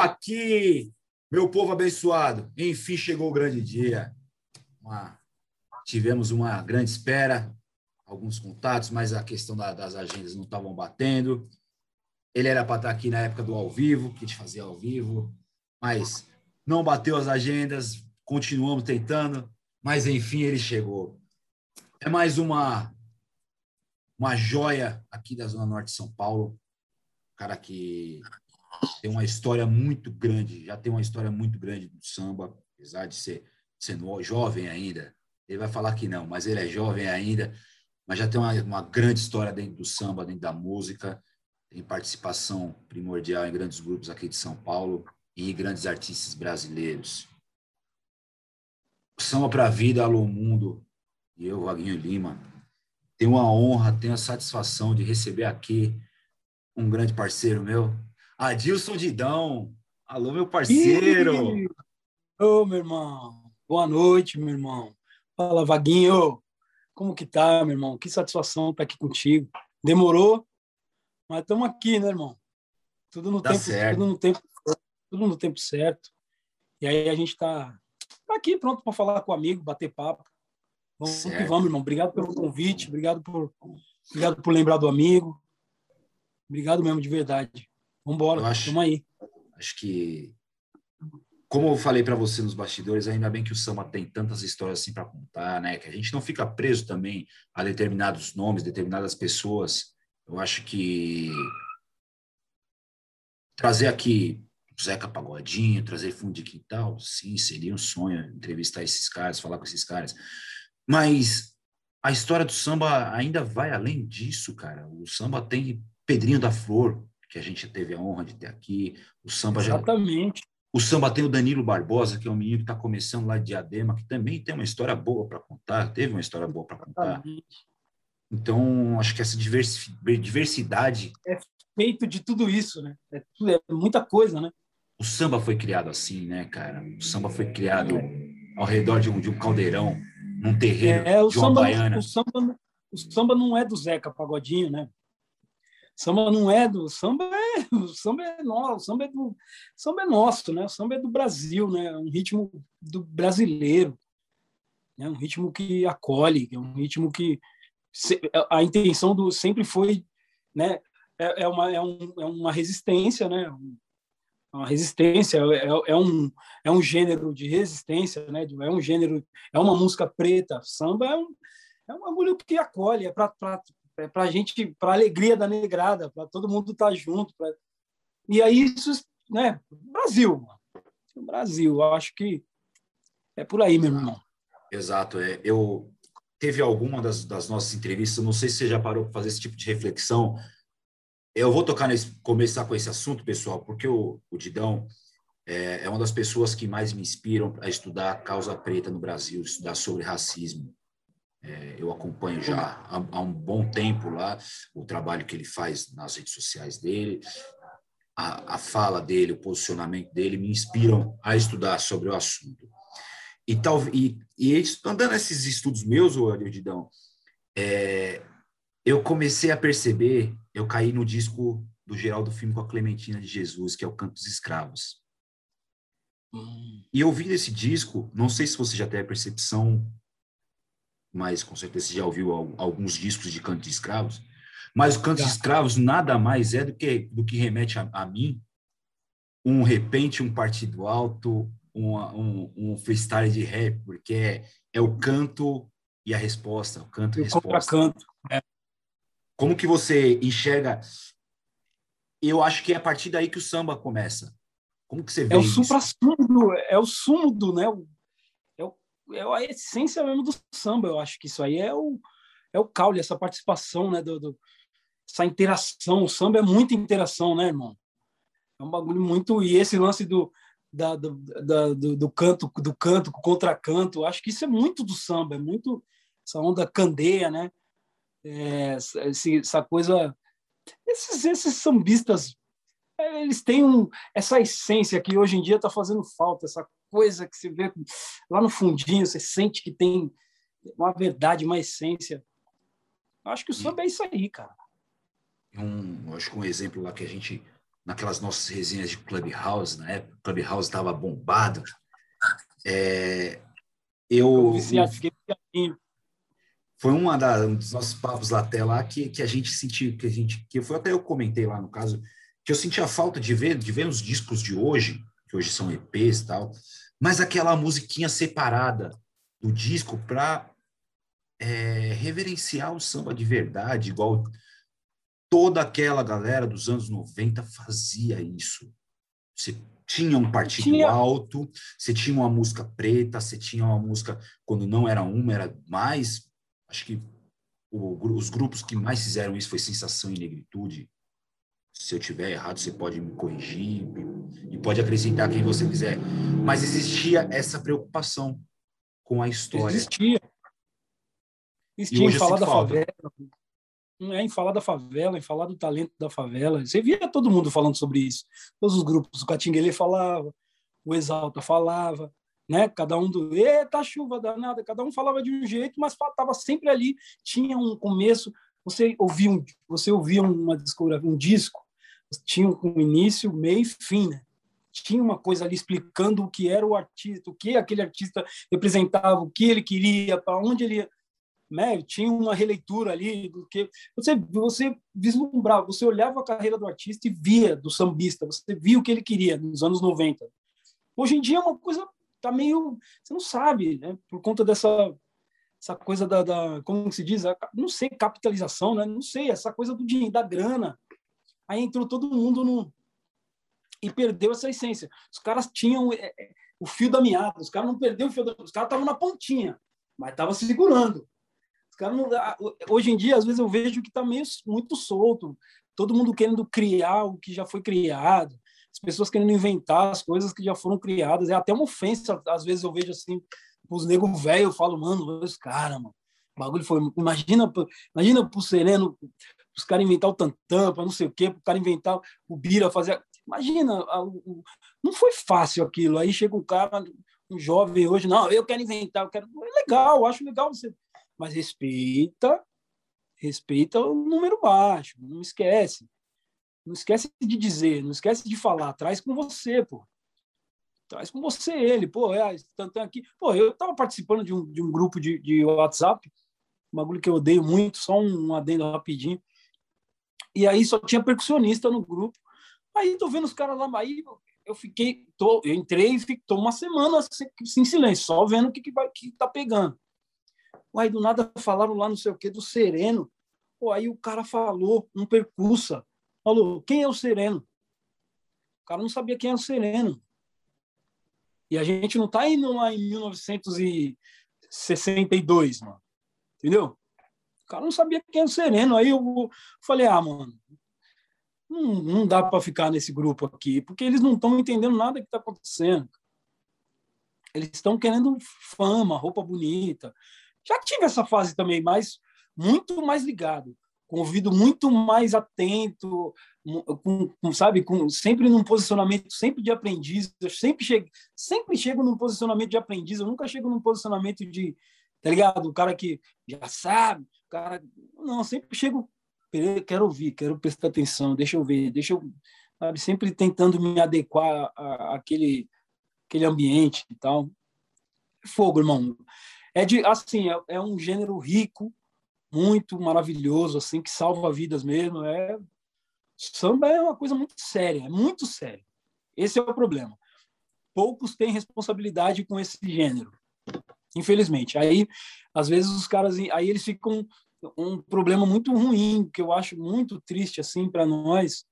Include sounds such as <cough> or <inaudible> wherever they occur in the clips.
aqui, meu povo abençoado. Enfim, chegou o grande dia. Uma... Tivemos uma grande espera, alguns contatos, mas a questão da, das agendas não estavam batendo. Ele era para estar aqui na época do ao vivo, que a gente fazia ao vivo, mas não bateu as agendas, continuamos tentando, mas enfim ele chegou. É mais uma uma joia aqui da Zona Norte de São Paulo, cara que tem uma história muito grande, já tem uma história muito grande do samba, apesar de ser, ser jovem ainda. Ele vai falar que não, mas ele é jovem ainda, mas já tem uma, uma grande história dentro do samba, dentro da música, tem participação primordial em grandes grupos aqui de São Paulo e grandes artistas brasileiros. Samba para a Vida, Alô Mundo, e eu, Vaguinho Lima, tenho a honra, tenho a satisfação de receber aqui um grande parceiro meu, Adilson Didão. Alô, meu parceiro! Ô, meu irmão. Boa noite, meu irmão. Fala, Vaguinho. Como que tá, meu irmão? Que satisfação estar aqui contigo. Demorou, mas estamos aqui, né, irmão? Tudo no tá tempo, certo. tudo no tempo, tudo no tempo certo. E aí a gente tá, tá aqui pronto para falar com o amigo, bater papo. Vamos certo. que vamos, irmão. Obrigado pelo convite, obrigado por, obrigado por lembrar do amigo. Obrigado mesmo, de verdade. Vamos embora, vamos aí. Acho que, como eu falei para você nos bastidores, ainda bem que o samba tem tantas histórias assim para contar, né? Que a gente não fica preso também a determinados nomes, determinadas pessoas. Eu acho que trazer aqui Zeca Pagodinho, trazer fundo de quintal, sim, seria um sonho entrevistar esses caras, falar com esses caras. Mas a história do samba ainda vai além disso, cara. O samba tem Pedrinho da Flor, que a gente teve a honra de ter aqui. O samba Exatamente. Já... O samba tem o Danilo Barbosa, que é um menino que está começando lá de Diadema, que também tem uma história boa para contar, teve uma história boa para contar. Então, acho que essa diversidade. É feito de tudo isso, né? É, é, muita coisa, né? O samba foi criado assim, né, cara? O samba foi criado ao redor de um, de um caldeirão, num terreiro é, de uma samba, baiana. O samba, o samba não é do Zeca Pagodinho, né? Samba não é do samba é o <laughs> samba é nosso, samba é do samba é nosso, né? O samba é do Brasil, né? É um ritmo do brasileiro, né? Um ritmo que acolhe, é um ritmo que a intenção do sempre foi, né? É, é uma é, um, é uma resistência, né? Uma resistência é, é um é um gênero de resistência, né? É um gênero é uma música preta. Samba é um é um bagulho que acolhe, é para é para a gente, para alegria da negrada, para todo mundo estar tá junto. Pra... E aí isso, né? Brasil, mano. Brasil, acho que é por aí, meu irmão. Exato. É, eu teve alguma das, das nossas entrevistas, não sei se você já parou para fazer esse tipo de reflexão. Eu vou tocar nesse, começar com esse assunto, pessoal, porque o, o Didão é, é uma das pessoas que mais me inspiram a estudar a causa preta no Brasil, estudar sobre racismo. É, eu acompanho já há, há, um bom tempo lá o trabalho que ele faz nas redes sociais dele, a, a fala dele, o posicionamento dele me inspiram a estudar sobre o assunto. E, tal, e, e andando esses estudos meus, o Adildão, é, eu comecei a perceber, eu caí no disco do Geraldo Filme com a Clementina de Jesus, que é o Canto dos Escravos. Hum. E ouvindo esse disco, não sei se você já tem a percepção mas com certeza você já ouviu alguns discos de canto de escravos. Mas o canto de escravos nada mais é do que, do que remete a, a mim um repente, um partido alto, uma, um, um freestyle de rap, porque é, é o canto e a resposta, o canto e a resposta. Canto. É. Como que você enxerga? Eu acho que é a partir daí que o samba começa. Como que você vê É o supra-sumo, é o sumo do, né? É a essência mesmo do samba. Eu acho que isso aí é o, é o caule, essa participação, né? Do, do, essa interação. O samba é muita interação, né, irmão? É um bagulho muito. E esse lance do, da, do, da, do, do, canto, do canto com contracanto, acho que isso é muito do samba, é muito essa onda candeia, né? É, esse, essa coisa. Esses, esses sambistas, eles têm um, essa essência que hoje em dia está fazendo falta, essa coisa que você vê lá no fundinho, você sente que tem uma verdade, uma essência. Eu acho que o samba é isso aí, cara. Um, acho que um exemplo lá que a gente naquelas nossas resenhas de Clubhouse, na época, Clubhouse estava bombado. É, eu, eu foi uma da, um dos nossos papos lá até lá que, que a gente sentiu, que a gente, que foi até eu comentei lá no caso, que eu senti a falta de ver, de ver os discos de hoje, que hoje são EPs e tal, mas aquela musiquinha separada do disco para é, reverenciar o samba de verdade, igual toda aquela galera dos anos 90 fazia isso. Você tinha um partido tinha... alto, você tinha uma música preta, você tinha uma música, quando não era uma, era mais. Acho que o, os grupos que mais fizeram isso foi Sensação e Negritude. Se eu tiver errado, você pode me corrigir e pode acrescentar quem você quiser. Mas existia essa preocupação com a história. Existia. Existia em falar da favela, é em falar da favela, em falar do talento da favela. Você via todo mundo falando sobre isso. Todos os grupos, o Catinguele falava, o Exalta falava, né? Cada um do eita chuva danada, cada um falava de um jeito, mas estava sempre ali, tinha um começo, você ouvia um, você ouvia uma um disco, tinha um início, meio e fim, né? Tinha uma coisa ali explicando o que era o artista, o que aquele artista representava, o que ele queria, para onde ele ia né? Tinha uma releitura ali do que você você vislumbrava, você olhava a carreira do artista e via do sambista, você via o que ele queria nos anos 90. Hoje em dia é uma coisa tá meio, você não sabe, né? Por conta dessa essa coisa da, da como se diz, a, não sei, capitalização, né? Não sei, essa coisa do dinheiro, da grana. Aí entrou todo mundo no e perdeu essa essência. Os caras tinham é, é, o fio da meada, os caras não perderam o fio da... os caras estavam na pontinha, mas estavam segurando cara não, hoje em dia, às vezes eu vejo que está meio muito solto. Todo mundo querendo criar o que já foi criado. As pessoas querendo inventar as coisas que já foram criadas. É até uma ofensa, às vezes eu vejo assim, os negros velhos, eu falo, mano, os caras, mano. O bagulho foi. Imagina, imagina pro Sereno, os caras inventar o tantã, não sei o quê, o cara inventar o Bira, fazer. Imagina, não foi fácil aquilo. Aí chega um cara, um jovem hoje, não, eu quero inventar, eu quero. É legal, acho legal você mas respeita, respeita o número baixo, não esquece. Não esquece de dizer, não esquece de falar, traz com você, pô. Traz com você ele, pô, é, tantão aqui. Pô, eu estava participando de um, de um grupo de, de WhatsApp, um bagulho que eu odeio muito, só um adendo rapidinho. E aí só tinha percussionista no grupo. Aí tô vendo os caras lá, aí eu fiquei, tô, eu entrei e tô uma semana assim, em silêncio, só vendo o que, que, vai, que tá pegando. Aí do nada falaram lá não sei o que do Sereno. Pô, aí o cara falou, um percussa, falou, quem é o Sereno? O cara não sabia quem era o Sereno. E a gente não tá indo lá em 1962, mano. Entendeu? Cara não sabia quem era o Sereno. Aí eu falei, ah, mano, não, não dá para ficar nesse grupo aqui, porque eles não estão entendendo nada que está acontecendo. Eles estão querendo fama, roupa bonita, já tive essa fase também, mas muito mais ligado, com ouvido muito mais atento, com, com, sabe, com, sempre num posicionamento sempre de aprendiz. Eu sempre chego, sempre chego num posicionamento de aprendiz. Eu nunca chego num posicionamento de, tá ligado? O cara que já sabe, o cara não, sempre chego, quero ouvir, quero prestar atenção, deixa eu ver, deixa eu, sabe, sempre tentando me adequar àquele aquele ambiente e tal. Fogo, irmão. É de assim, é, é um gênero rico, muito maravilhoso, assim, que salva vidas mesmo. É samba é uma coisa muito séria, é muito séria. Esse é o problema. Poucos têm responsabilidade com esse gênero, infelizmente. Aí, às vezes os caras, aí eles ficam um problema muito ruim que eu acho muito triste assim para nós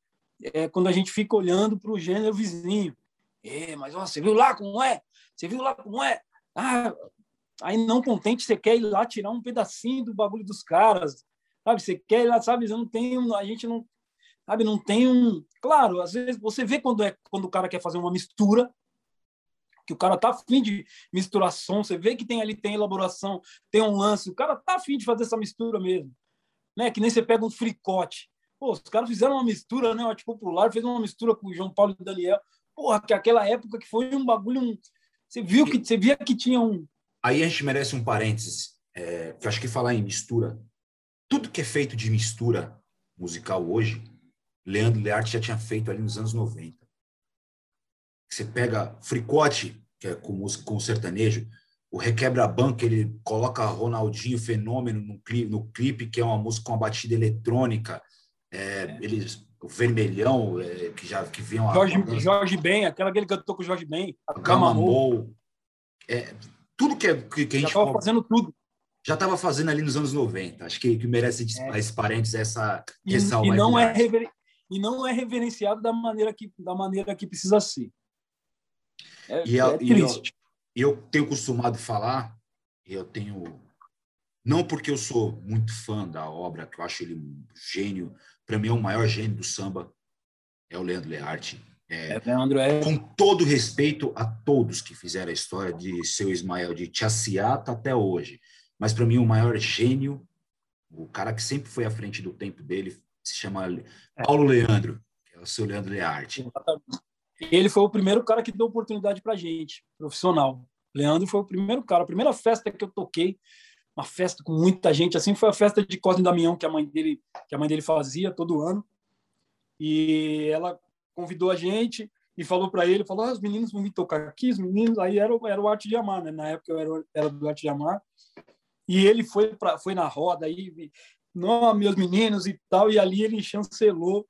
é quando a gente fica olhando para o gênero vizinho. É, mas ó, você viu lá como é? Você viu lá como é? Ah, Aí, não contente, você quer ir lá tirar um pedacinho do bagulho dos caras, sabe? Você quer ir lá, sabe? Não tenho, a gente não, sabe? Não tem um. Claro, às vezes você vê quando é quando o cara quer fazer uma mistura, que o cara tá afim de misturar som, você vê que tem ali tem elaboração, tem um lance, o cara tá afim de fazer essa mistura mesmo, né? Que nem você pega um fricote. Pô, os caras fizeram uma mistura, né? O Arte Popular fez uma mistura com o João Paulo e o Daniel. Porra, que aquela época que foi um bagulho, um... você viu que você via que tinha um Aí a gente merece um parênteses, é, que eu acho que falar em mistura, tudo que é feito de mistura musical hoje, Leandro Learte já tinha feito ali nos anos 90. Você pega Fricote, que é com música com sertanejo, o Requebra Banco, ele coloca Ronaldinho Fenômeno no clipe, no clipe, que é uma música com uma batida eletrônica. É, eles, o Vermelhão, é, que já que vem uma. Jorge, Jorge Ben, aquela que ele cantou com o Jorge Ben. Gamamou. É, tudo que, é, que, que a gente. Já estava fazendo tudo. Já estava fazendo ali nos anos 90. Acho que, que merece é. esse parênteses, essa e, ressalva. E não, é rever, e não é reverenciado da maneira que, da maneira que precisa ser. É, e, é triste. E eu, eu tenho costumado falar, eu tenho. Não porque eu sou muito fã da obra, que eu acho ele um gênio, para mim é o maior gênio do samba, é o Leandro Learte. É, é, Leandro é... Com todo respeito a todos que fizeram a história de seu Ismael, de Tiaciata até hoje. Mas para mim o maior gênio, o cara que sempre foi à frente do tempo dele, se chama é. Paulo Leandro, que é o seu Leandro Learte. Exatamente. Ele foi o primeiro cara que deu oportunidade para gente, profissional. Leandro foi o primeiro cara, a primeira festa que eu toquei, uma festa com muita gente, assim, foi a festa de Cosme Damião que a mãe dele, que a mãe dele fazia todo ano. E ela convidou a gente e falou para ele, falou: ah, os meninos vão vir tocar aqui, os meninos, aí era, era o Arte de Amar, né? Na época eu era, era do Arte de Amar. E ele foi para foi na roda aí, não, meus meninos e tal, e ali ele chancelou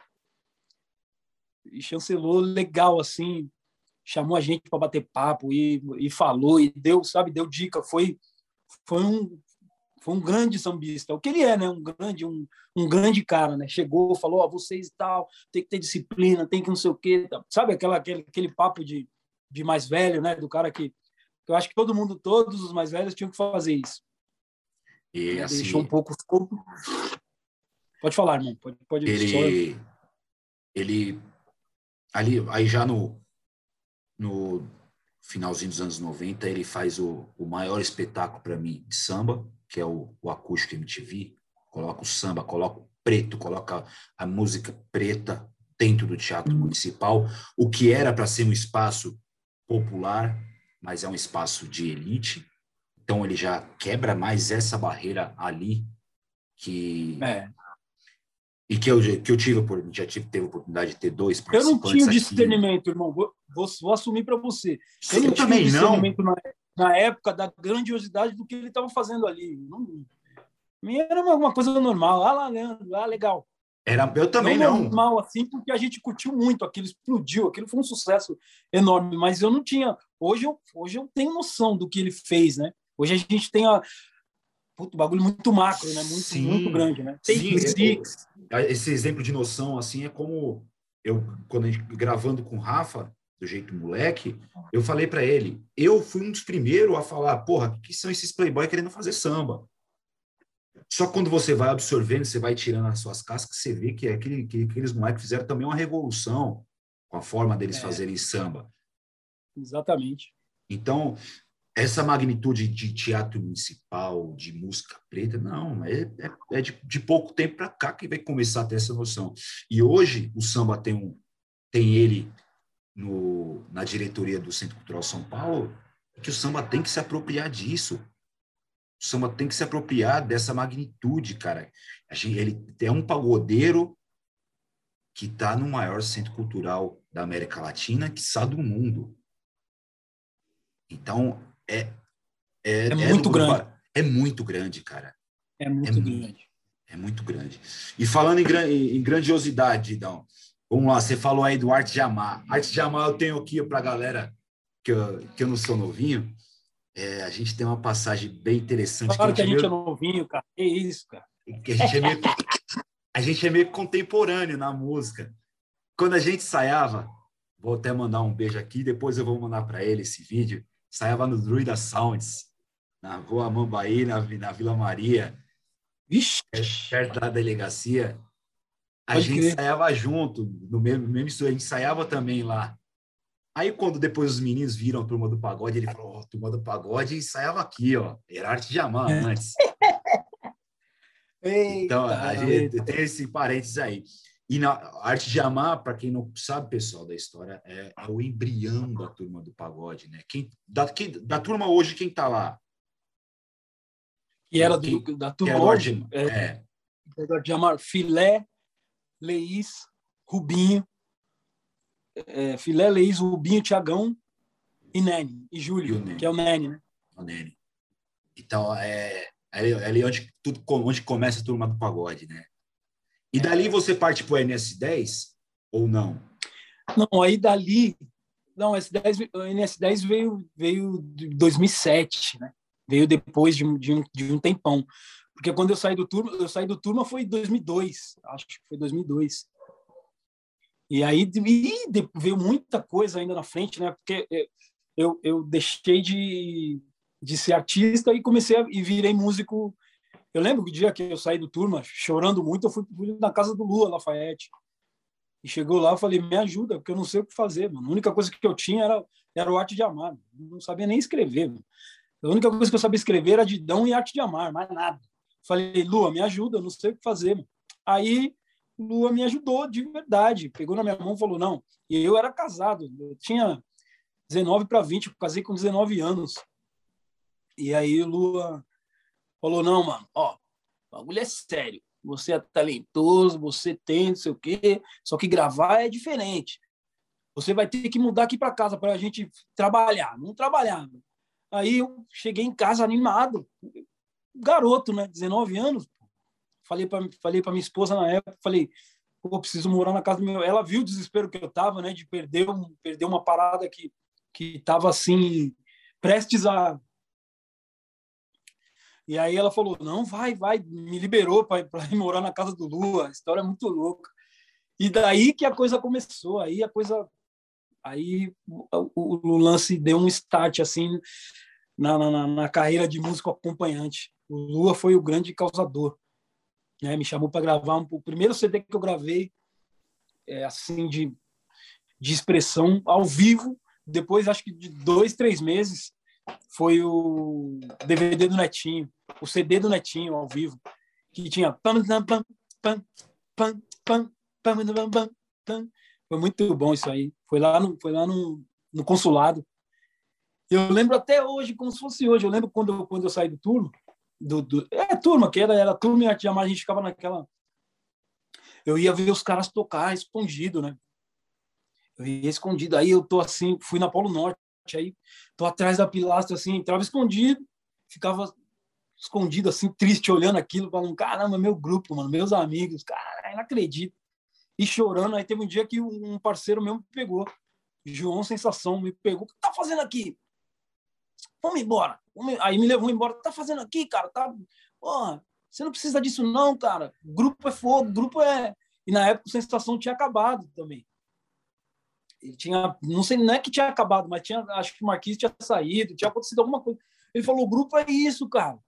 e chancelou legal, assim, chamou a gente para bater papo e, e falou e deu, sabe, deu dica. Foi, foi um foi um grande sambista, o que ele é, né? Um grande, um, um grande cara, né? Chegou, falou, oh, vocês e tal, tem que ter disciplina, tem que não sei o quê, sabe aquela aquele, aquele papo de, de mais velho, né? Do cara que eu acho que todo mundo, todos os mais velhos tinham que fazer isso. E assim, deixou um pouco Pode falar, irmão. Pode, pode ele, ele ali, aí já no, no finalzinho dos anos 90, ele faz o, o maior espetáculo para mim de samba, que é o, o Acústico MTV. Coloca o samba, coloca o preto, coloca a música preta dentro do Teatro hum. Municipal, o que era para ser um espaço popular, mas é um espaço de elite. Então ele já quebra mais essa barreira ali que é. E que eu, que eu tive, já tive, teve a oportunidade de ter dois Eu não tinha discernimento, irmão. Vou, vou, vou assumir para você. Eu não também discernimento não. Na, na, época da grandiosidade do que ele estava fazendo ali. Não, era uma, uma, coisa normal. Ah lá, Leandro, ah, legal. Era, eu também não. não. normal assim, porque a gente curtiu muito, aquilo explodiu, aquilo foi um sucesso enorme, mas eu não tinha. Hoje eu, hoje eu tenho noção do que ele fez, né? Hoje a gente tem a, puto, bagulho muito macro, né? Muito, sim, muito grande, né? Sim. Esse exemplo de noção, assim, é como eu, quando a gente, gravando com o Rafa, do jeito moleque, eu falei para ele, eu fui um dos primeiros a falar, porra, o que são esses playboy querendo fazer samba? Só quando você vai absorvendo, você vai tirando as suas cascas, você vê que, é aquele, que aqueles moleques fizeram também uma revolução com a forma deles é. fazerem samba. Exatamente. Então, essa magnitude de teatro municipal, de música preta, não, é, é, é de, de, pouco tempo para cá que vai começar a ter essa noção. E hoje o samba tem, um, tem ele no, na diretoria do Centro Cultural São Paulo, que o samba tem que se apropriar disso. O samba tem que se apropriar dessa magnitude, cara. Ele é um pagodeiro que está no maior centro cultural da América Latina, que está do mundo. Então, é, é, é muito grande. É muito grande, cara. É muito é grande. É muito grande. E falando em, em grandiosidade, Dão, vamos lá, você falou aí do Arte de Amar. Arte de Amar eu tenho aqui para a galera que eu, que eu não sou novinho. É, a gente tem uma passagem bem interessante. Claro que a gente, que a gente meio... é novinho, cara. Que isso, cara. Que a gente é meio, a gente é meio contemporâneo na música. Quando a gente ensaiava, vou até mandar um beijo aqui, depois eu vou mandar para ele esse vídeo ensaiava no Druida Sounds, na rua Mambaí, na, na Vila Maria, Vixe. perto da delegacia. A Pode gente crer. ensaiava junto, no mesmo, mesmo estúdio, a gente ensaiava também lá. Aí, quando depois os meninos viram a turma do pagode, ele falou: oh, turma do pagode ensaiava aqui, ó. Era arte de amar é. antes. <laughs> então, a gente tem esse parênteses aí. E na arte de amar, para quem não sabe, pessoal, da história, é, é, o embrião da turma do pagode, né? Quem, da, quem, da turma hoje, quem está lá? Que era do, da turma hoje? É, é. De amar Filé, Leís, Rubinho, é, Filé, Leís, Rubinho, Tiagão e Nene, e Júlio, e que é o Nene, né? O Nene. Então, é, é ali onde, tudo, onde começa a turma do pagode, né? E dali é. você parte para o NS10 ou não? Não, aí dali. Não, o NS10, o NS10 veio, veio de 2007, né? Veio depois de, de, um, de um tempão. Porque quando eu saí do turma, eu saí do turma foi em 2002, acho que foi 2002. E aí e veio muita coisa ainda na frente, né? Porque eu, eu deixei de, de ser artista e comecei a, e virei músico. Eu lembro que o dia que eu saí do turma, chorando muito, eu fui, na casa do Lua Lafayette. E chegou lá, eu falei, me ajuda, porque eu não sei o que fazer, mano. A única coisa que eu tinha era, era o Arte de Amar. Eu não sabia nem escrever, mano. A única coisa que eu sabia escrever era Didão e Arte de Amar, mais nada. Falei, Lua, me ajuda, eu não sei o que fazer, mano. Aí, Lua me ajudou de verdade. Pegou na minha mão e falou, não. E eu era casado, eu tinha 19 para 20, eu casei com 19 anos. E aí, Lua falou, não, mano, ó, o bagulho é sério você é talentoso, você tem não sei o quê, só que gravar é diferente. Você vai ter que mudar aqui para casa para a gente trabalhar. Não trabalhar. Aí eu cheguei em casa animado, garoto, né, 19 anos. Falei para falei para minha esposa na época, falei, pô, preciso morar na casa do meu. Ela viu o desespero que eu tava, né, de perder um, perder uma parada que que tava assim prestes a e aí ela falou: não, vai, vai, me liberou para ir morar na casa do Lua. A história é muito louca. E daí que a coisa começou. Aí a coisa. Aí o, o, o lance deu um start assim na, na, na, carreira de músico acompanhante. O Lua foi o grande causador. Né? Me chamou para gravar um, o primeiro CD que eu gravei, é, assim, de, de expressão ao vivo. Depois, acho que de dois, três meses, foi o DVD do Netinho, o CD do Netinho ao vivo, que tinha foi muito bom isso aí. Foi lá no, foi lá no, no consulado. Eu lembro até hoje, como se fosse hoje. Eu lembro quando, quando eu saí do turno, do, do, é turma, que era, era turma e arte a gente ficava naquela. Eu ia ver os caras tocar escondido, né? Eu ia escondido. Aí eu tô assim, fui na Polo Norte, aí tô atrás da pilastra assim, entrava escondido, ficava escondido assim, triste, olhando aquilo, falando, caramba, meu grupo, mano, meus amigos, cara, não acredito. E chorando, aí teve um dia que um parceiro meu me pegou, João Sensação, me pegou, o que tá fazendo aqui? Vamos embora. Aí me levou embora, tá fazendo aqui, cara? Tá... Porra, você não precisa disso não, cara. Grupo é fogo, grupo é... E na época o Sensação tinha acabado também. Ele tinha, não sei, não é que tinha acabado, mas tinha, acho que o Marquinhos tinha saído, tinha acontecido alguma coisa. Ele falou: o grupo é isso, cara.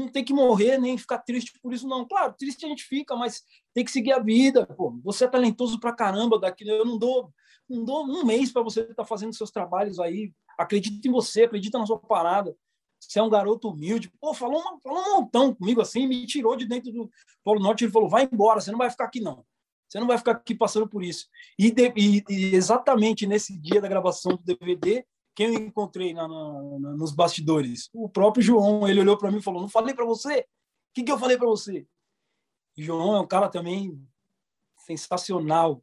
Não tem que morrer nem ficar triste por isso, não. Claro, triste a gente fica, mas tem que seguir a vida. Pô, você é talentoso pra caramba daqui. Eu não dou, não dou um mês para você estar tá fazendo seus trabalhos aí. Acredita em você, acredita na sua parada. Você é um garoto humilde. Pô, falou, uma, falou um montão comigo assim, me tirou de dentro do Polo Norte. Ele falou: vai embora, você não vai ficar aqui, não. Você não vai ficar aqui passando por isso. E, de, e, e exatamente nesse dia da gravação do DVD, quem eu encontrei na, na, nos bastidores? O próprio João. Ele olhou para mim e falou: Não falei para você? O que, que eu falei para você? João é um cara também sensacional.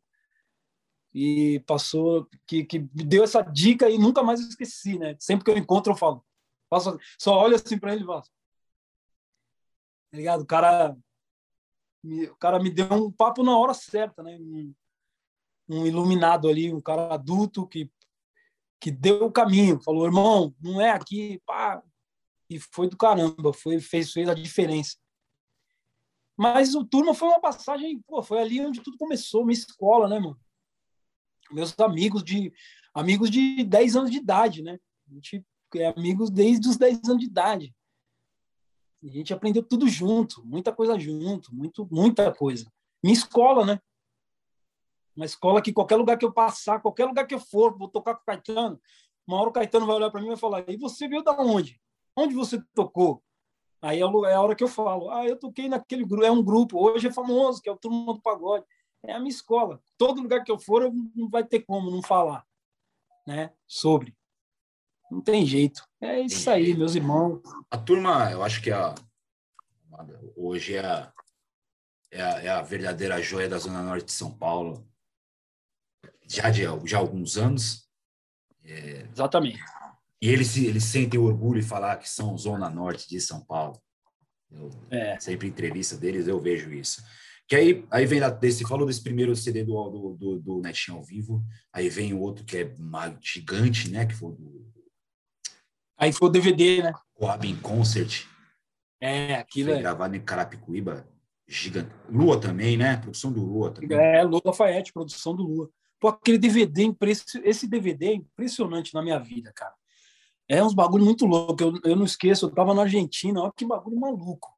E passou, que, que me deu essa dica e nunca mais esqueci, né? Sempre que eu encontro, eu falo. Faço, só olho assim para ele e faço. Tá ligado? O cara o cara me deu um papo na hora certa, né? Um, um, iluminado ali, um cara adulto que que deu o caminho, falou, irmão, não é aqui, pá, e foi do caramba, foi fez fez a diferença. Mas o turma foi uma passagem, pô, foi ali onde tudo começou, minha escola, né, mano? Meus amigos de amigos de 10 anos de idade, né? A gente é amigos desde os 10 anos de idade. A gente aprendeu tudo junto, muita coisa junto, muito, muita coisa. Minha escola, né? Uma escola que qualquer lugar que eu passar, qualquer lugar que eu for, vou tocar com o Caetano, uma hora o Caetano vai olhar para mim e vai falar: e você veio da onde? Onde você tocou? Aí é, é a hora que eu falo: ah, eu toquei naquele grupo, é um grupo, hoje é famoso, que é o Turma do Pagode. É a minha escola. Todo lugar que eu for, eu não vai ter como não falar né, sobre. Não tem jeito. É isso aí, meus irmãos. A turma, eu acho que a, hoje é a, é a, é a verdadeira joia da Zona Norte de São Paulo, já de já há alguns anos. É, Exatamente. E eles, eles sentem orgulho em falar que são Zona Norte de São Paulo. Eu, é. Sempre em entrevista deles eu vejo isso. Que aí, aí vem desse, falou desse primeiro CD do, do, do, do Netinho ao vivo, aí vem o outro que é gigante, né? Que foi do. Aí foi o DVD, né? O Abin Concert. É, aquilo foi é. gravado em Carapicuíba, gigante. Lua também, né? Produção do Lua também. É, Lua Lafayette, produção do Lua. Pô, aquele DVD, esse DVD é impressionante na minha vida, cara. É uns bagulho muito louco. Eu, eu não esqueço, eu tava na Argentina, olha que bagulho maluco.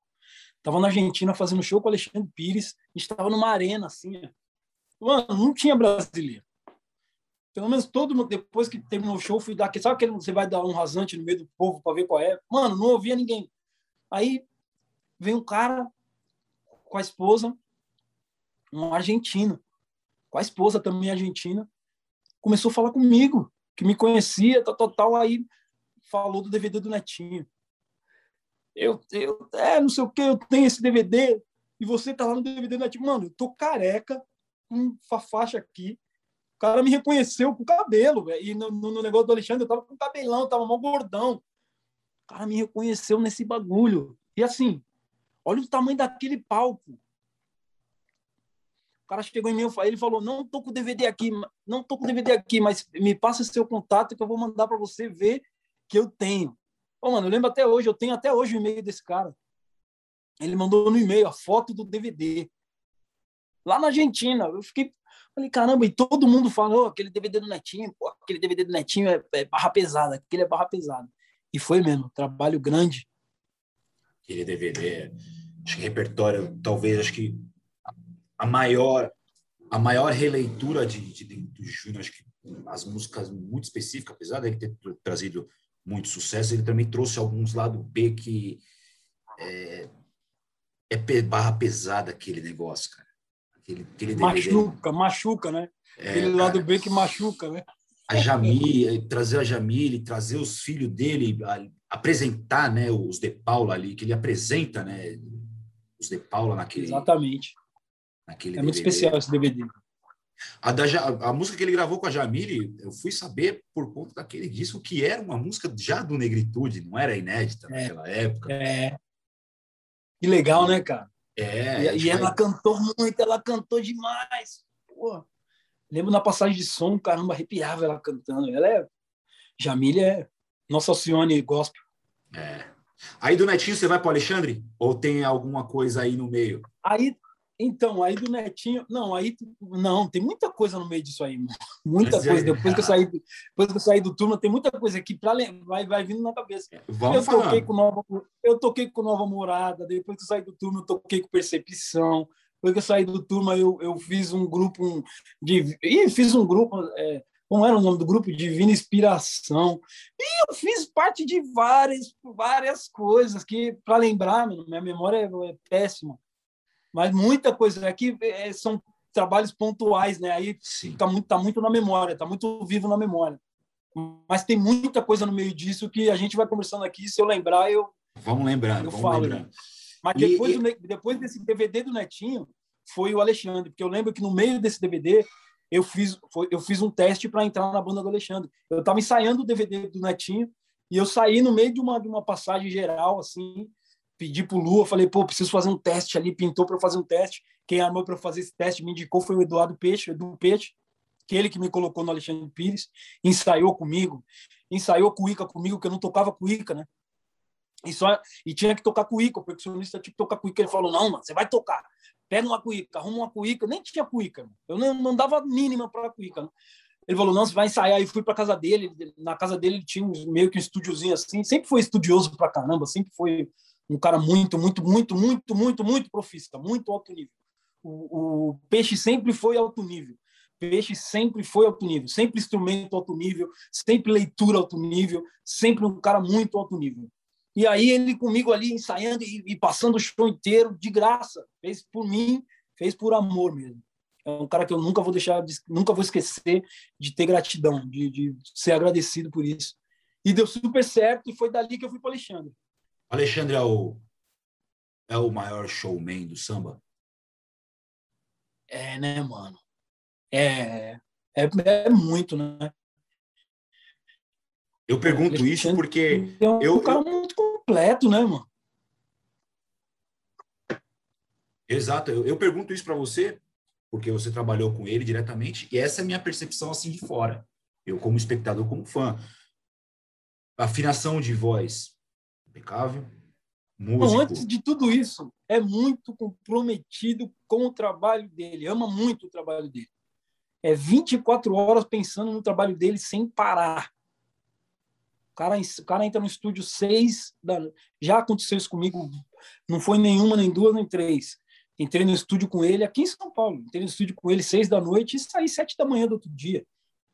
Tava na Argentina fazendo show com o Alexandre Pires, estava numa arena assim. Mano, não tinha brasileiro. Pelo menos todo mundo, depois que terminou o show, fui dar. Sabe aquele você vai dar um rasante no meio do povo para ver qual é? Mano, não ouvia ninguém. Aí vem um cara com a esposa, um argentino, com a esposa também argentina, começou a falar comigo, que me conhecia, tal. Aí falou do DVD do Netinho. Eu, eu é, não sei o que, eu tenho esse DVD e você tá lá no DVD do Netinho. Mano, eu tô careca, com a faixa aqui. O cara me reconheceu com o cabelo, véio. e no, no, negócio do Alexandre eu tava com cabelão, tava mal gordão. O cara me reconheceu nesse bagulho. E assim, olha o tamanho daquele palco. Cara chegou em mim, ele falou: "Não tô com DVD aqui, não tô com DVD aqui, mas me passa seu contato que eu vou mandar para você ver que eu tenho. Ô, mano, eu lembro até hoje, eu tenho até hoje o e-mail desse cara. Ele mandou no e-mail a foto do DVD. Lá na Argentina. Eu fiquei. Falei, caramba, e todo mundo falou aquele DVD do Netinho, pô, aquele DVD do Netinho é, é barra pesada, aquele é barra pesada. E foi mesmo, trabalho grande. Aquele DVD, acho que repertório, talvez, acho que a maior a maior releitura de, de, de, do Júnior, acho que as músicas muito específicas, apesar dele ter trazido muito sucesso, ele também trouxe alguns lado B que é, é barra pesada aquele negócio, cara. Aquele, aquele machuca, machuca, né? É, aquele cara, lado B que machuca, né? A Jamile, trazer a Jamile, trazer os filhos dele, apresentar né, os De Paula ali, que ele apresenta né, os De Paula naquele. Exatamente. Naquele é DVD. muito especial esse DVD. A, da, a, música que ele gravou com a Jamile, eu fui saber por conta daquele disco que era uma música já do Negritude, não era inédita é, naquela época. É. Que legal, né, cara? É. E, e ela cantou muito, ela cantou demais. Pô. Lembro na passagem de som, caramba, arrepiava ela cantando. Ela é. Jamile é nossa Alcione gospel. É. Aí do Netinho você vai para Alexandre? Ou tem alguma coisa aí no meio? Aí então, aí do Netinho, não, aí não, tem muita coisa no meio disso aí, <laughs> muita Mas coisa. É, depois que eu saí, depois que eu saí do turno, tem muita coisa aqui para vai vai vindo na cabeça. Vamos eu toquei com nova, eu toquei com nova morada, depois que eu saí do turno, eu toquei com percepção. Depois que eu saí do turno, eu, eu fiz um grupo de e fiz um grupo é, como era o nome do grupo? Divina Inspiração. E eu fiz parte de várias, várias coisas que, para lembrar, minha memória é, é péssima mas muita coisa aqui é, são trabalhos pontuais, né? Aí está muito, tá muito na memória, está muito vivo na memória. Mas tem muita coisa no meio disso que a gente vai conversando aqui. Se eu lembrar, eu vamos lembrando, eu vamos falo. Lembrando. Mas depois, e, do, depois desse DVD do Netinho foi o Alexandre, porque eu lembro que no meio desse DVD eu fiz, foi, eu fiz um teste para entrar na banda do Alexandre. Eu estava ensaiando o DVD do Netinho e eu saí no meio de uma, de uma passagem geral assim pedi pro Lua, falei, pô, preciso fazer um teste ali, pintou para fazer um teste. Quem armou para fazer esse teste me indicou foi o Eduardo Peixe, Edu Peixe, que ele que me colocou no Alexandre Pires, ensaiou comigo, ensaiou o Ica comigo, que eu não tocava o Ica, né? E, só, e tinha que tocar com o o percussionista tinha que tocar o Ica. Ele falou, não, mano, você vai tocar. Pega uma cuíca, arruma uma cuíca. Nem tinha cuíca. Eu não, não dava mínima para cuíca. Né? Ele falou, não, você vai ensaiar. E fui para casa dele. Na casa dele ele tinha meio que um estúdiozinho assim. Sempre foi estudioso para caramba. Sempre foi um cara muito, muito, muito, muito, muito, muito profissa, muito alto nível. O, o, Peixe sempre foi alto nível. Peixe sempre foi alto nível, sempre instrumento alto nível, sempre leitura alto nível, sempre um cara muito alto nível. E aí ele comigo ali ensaiando e, e passando o show inteiro de graça, fez por mim, fez por amor mesmo. É um cara que eu nunca vou deixar, de, nunca vou esquecer de ter gratidão, de, de ser agradecido por isso. E deu super certo e foi dali que eu fui para Alexandre. Alexandre é o, é o maior showman do samba? É, né, mano? É, é, é muito, né? Eu pergunto isso porque. É um eu, cara muito completo, né, mano? Exato. Eu, eu pergunto isso para você porque você trabalhou com ele diretamente e essa é a minha percepção assim de fora. Eu, como espectador, como fã. Afinação de voz impecável. Músico. Antes de tudo isso, é muito comprometido com o trabalho dele, ama muito o trabalho dele. É 24 horas pensando no trabalho dele sem parar cara, o cara entra no estúdio seis da... Já aconteceu isso comigo, não foi nenhuma, nem duas, nem três. Entrei no estúdio com ele aqui em São Paulo. Entrei no estúdio com ele seis da noite e saí sete da manhã do outro dia.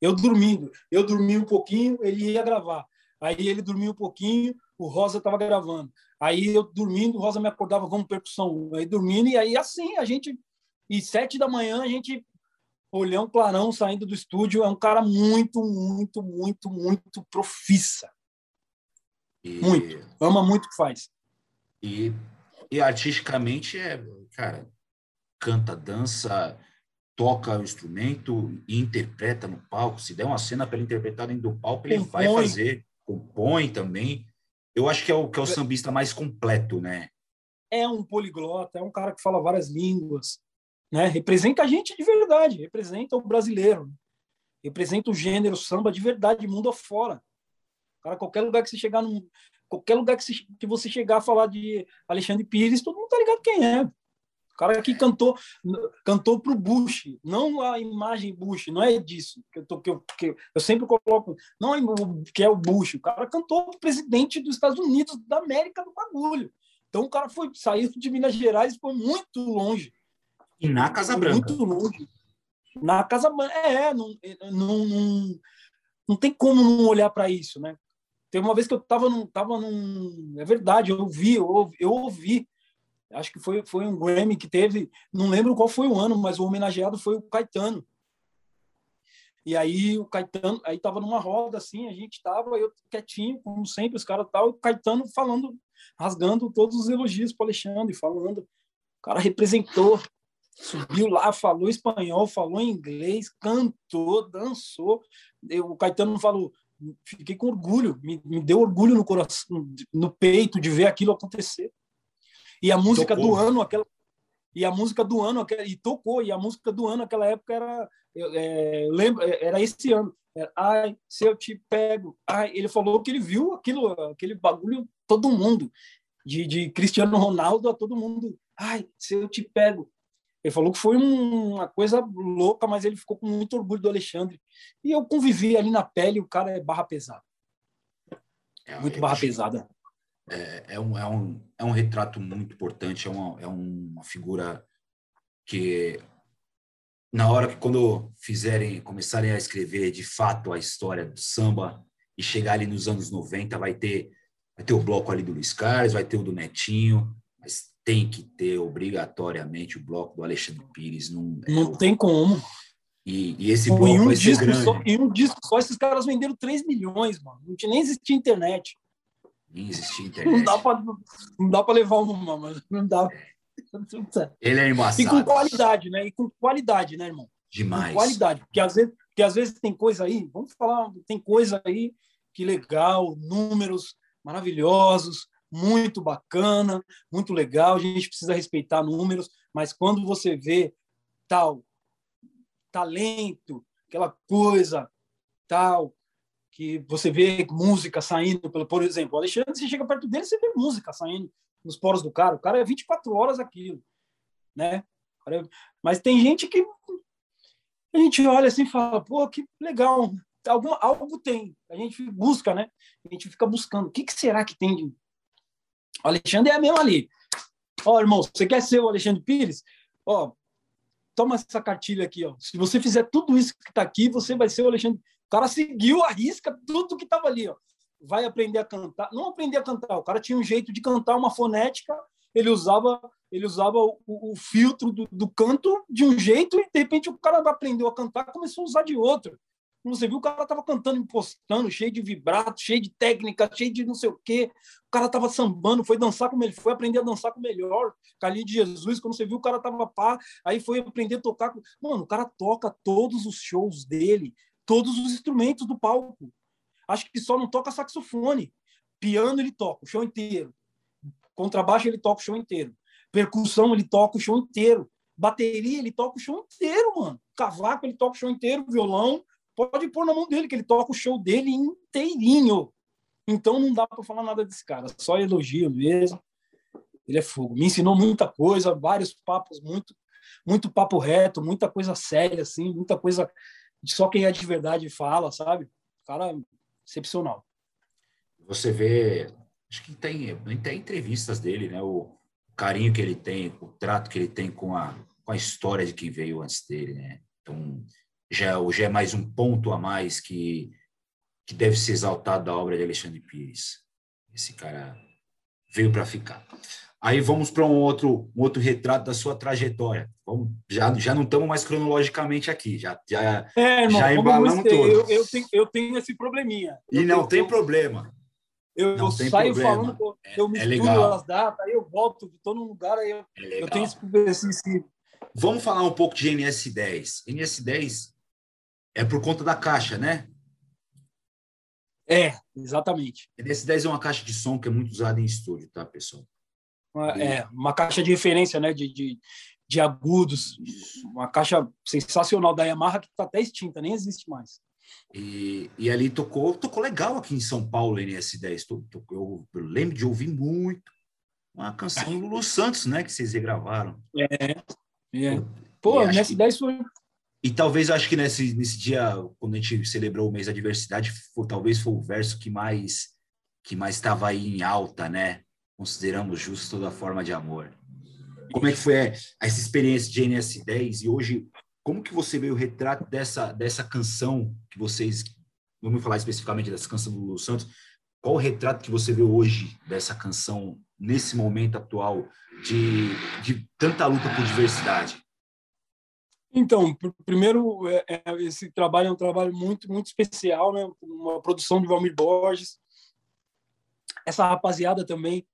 Eu dormindo. Eu dormi um pouquinho, ele ia gravar. Aí ele dormia um pouquinho, o Rosa estava gravando. Aí eu dormindo, o Rosa me acordava, vamos percussão. Aí dormindo, e aí assim, a gente. E sete da manhã a gente olhão clarão saindo do estúdio. É um cara muito, muito, muito, muito profissa. E, muito. Ama muito o que faz. E, e artisticamente é, cara, canta, dança, toca o instrumento e interpreta no palco. Se der uma cena para ele interpretar dentro do palco, ele compõe. vai fazer. Compõe também. Eu acho que é o que é o sambista mais completo, né? É um poliglota, é um cara que fala várias línguas, né? Representa a gente de verdade, representa o brasileiro, representa o gênero samba de verdade, mundo afora. Cara, qualquer lugar que você chegar num, qualquer lugar que, você, que você chegar a falar de Alexandre Pires, todo mundo tá ligado quem é. O cara que cantou cantou pro Bush, não a imagem Bush, não é disso que eu tô que eu, que eu sempre coloco, não é que é o Bush, o cara cantou pro presidente dos Estados Unidos da América do bagulho. Então o cara foi saiu de Minas Gerais e foi muito longe. E na Casa Branca. Muito longe. Na Casa Branca, é, não, não, não, não tem como não olhar para isso, né? Teve uma vez que eu estava num, tava num. É verdade, eu ouvi, eu ouvi, eu ouvi. Acho que foi, foi um Grammy que teve, não lembro qual foi o ano, mas o homenageado foi o Caetano. E aí o Caetano, aí tava numa roda assim, a gente tava, eu quietinho, como sempre, os caras tal, e o Caetano falando, rasgando todos os elogios para Alexandre, falando. O cara representou, subiu lá, falou espanhol, falou inglês, cantou, dançou. o Caetano falou: fiquei com orgulho, me, me deu orgulho no coração, no peito de ver aquilo acontecer. E a música tocou. do ano, aquela e a música do ano, aquela, e tocou, e a música do ano naquela época era, é, lembro, é, era esse ano. Era, ai, se eu te pego. Ai, ele falou que ele viu aquilo, aquele bagulho, todo mundo, de, de Cristiano Ronaldo a todo mundo. Ai, se eu te pego. Ele falou que foi uma coisa louca, mas ele ficou com muito orgulho do Alexandre. E eu convivi ali na pele, o cara é barra pesada. É, muito barra pesada. É, é, um, é, um, é um retrato muito importante, é uma, é uma figura que, na hora que, quando fizerem, começarem a escrever de fato a história do samba e chegar ali nos anos 90, vai ter, vai ter o bloco ali do Luiz Carlos, vai ter o do Netinho, mas tem que ter obrigatoriamente o bloco do Alexandre Pires. Não, é não tem como. E, e esse bloco um vai grande. Só, em um disco só, esses caras venderam 3 milhões, mano. Não tinha nem existia internet. Nem existia internet. Não dá para levar uma, mas não dá. Ele é embaçado. E com qualidade, né? E com qualidade, né, irmão? Demais. Com qualidade. Porque às vezes, porque às vezes tem coisa aí, vamos falar, tem coisa aí que legal, números maravilhosos, muito bacana, muito legal, a gente precisa respeitar números, mas quando você vê tal talento, aquela coisa tal, que você vê música saindo, pelo, por exemplo, o Alexandre, você chega perto dele, você vê música saindo nos poros do cara, o cara é 24 horas aquilo, né? Mas tem gente que a gente olha assim e fala, pô, que legal, alguma, algo tem, a gente busca, né? A gente fica buscando, o que, que será que tem o Alexandre é mesmo ali. Ó, irmão, você quer ser o Alexandre Pires? Ó, toma essa cartilha aqui, ó. Se você fizer tudo isso que está aqui, você vai ser o Alexandre. O cara seguiu a risca tudo que estava ali, ó. Vai aprender a cantar. Não aprender a cantar. O cara tinha um jeito de cantar uma fonética. Ele usava, ele usava o, o filtro do, do, canto de um jeito e de repente o cara aprendeu a cantar, começou a usar de outro. Quando você viu, o cara tava cantando, impostando, cheio de vibrato, cheio de técnica, cheio de não sei o quê. O cara tava sambando, foi dançar com ele, foi aprender a dançar com o melhor, Calinho de Jesus. Quando você viu, o cara tava pá, aí foi aprender a tocar. Mano, o cara toca todos os shows dele, todos os instrumentos do palco. Acho que só não toca saxofone. Piano ele toca o show inteiro. Contrabaixo ele toca o show inteiro. Percussão ele toca o show inteiro. Bateria ele toca o show inteiro, mano. Cavaco ele toca o show inteiro. Violão pode pôr na mão dele que ele toca o show dele inteirinho. Então não dá para falar nada desse cara. Só elogio mesmo. Ele é fogo. Me ensinou muita coisa, vários papos muito muito papo reto, muita coisa séria assim, muita coisa só quem é de verdade fala, sabe? Cara excepcional. Você vê, acho que tem, tem entrevistas dele, né? O carinho que ele tem, o trato que ele tem com a, com a história de quem veio antes dele, né? Então, já, já é mais um ponto a mais que, que deve ser exaltado da obra de Alexandre Pires. Esse cara veio para ficar. Aí vamos para um outro, um outro retrato da sua trajetória. Vamos, já, já não estamos mais cronologicamente aqui, já, já, é, irmão, já embalamos tudo. Eu, eu, tenho, eu tenho esse probleminha. E eu, não eu, tem problema. Eu, não tem saio problema. falando, eu é, misturo é as datas, aí eu volto, estou num lugar, aí eu, é eu tenho esse, esse... Vamos falar um pouco de NS10. NS10 é por conta da caixa, né? É, exatamente. NS10 é uma caixa de som que é muito usada em estúdio, tá, pessoal? Uma, é, uma caixa de referência, né? De, de, de agudos. Uma caixa sensacional da Yamaha que está até extinta, nem existe mais. E, e ali tocou, tocou legal aqui em São Paulo, NS10. eu, eu lembro de ouvir muito uma canção do Lulu Santos, né? Que vocês regravaram. É, é. Pô, NS10 que... foi e talvez acho que nesse, nesse dia, quando a gente celebrou o mês da diversidade, foi, talvez foi o verso que mais que mais estava aí em alta, né? Consideramos justo toda forma de amor. Como é que foi essa experiência de NS10 e hoje, como que você vê o retrato dessa, dessa canção que vocês, vamos falar especificamente dessa canção do Lulu Santos, qual o retrato que você vê hoje dessa canção nesse momento atual de, de tanta luta por diversidade? Então, primeiro, é, é, esse trabalho é um trabalho muito, muito especial, né? Uma produção de Valmir Borges, essa rapaziada também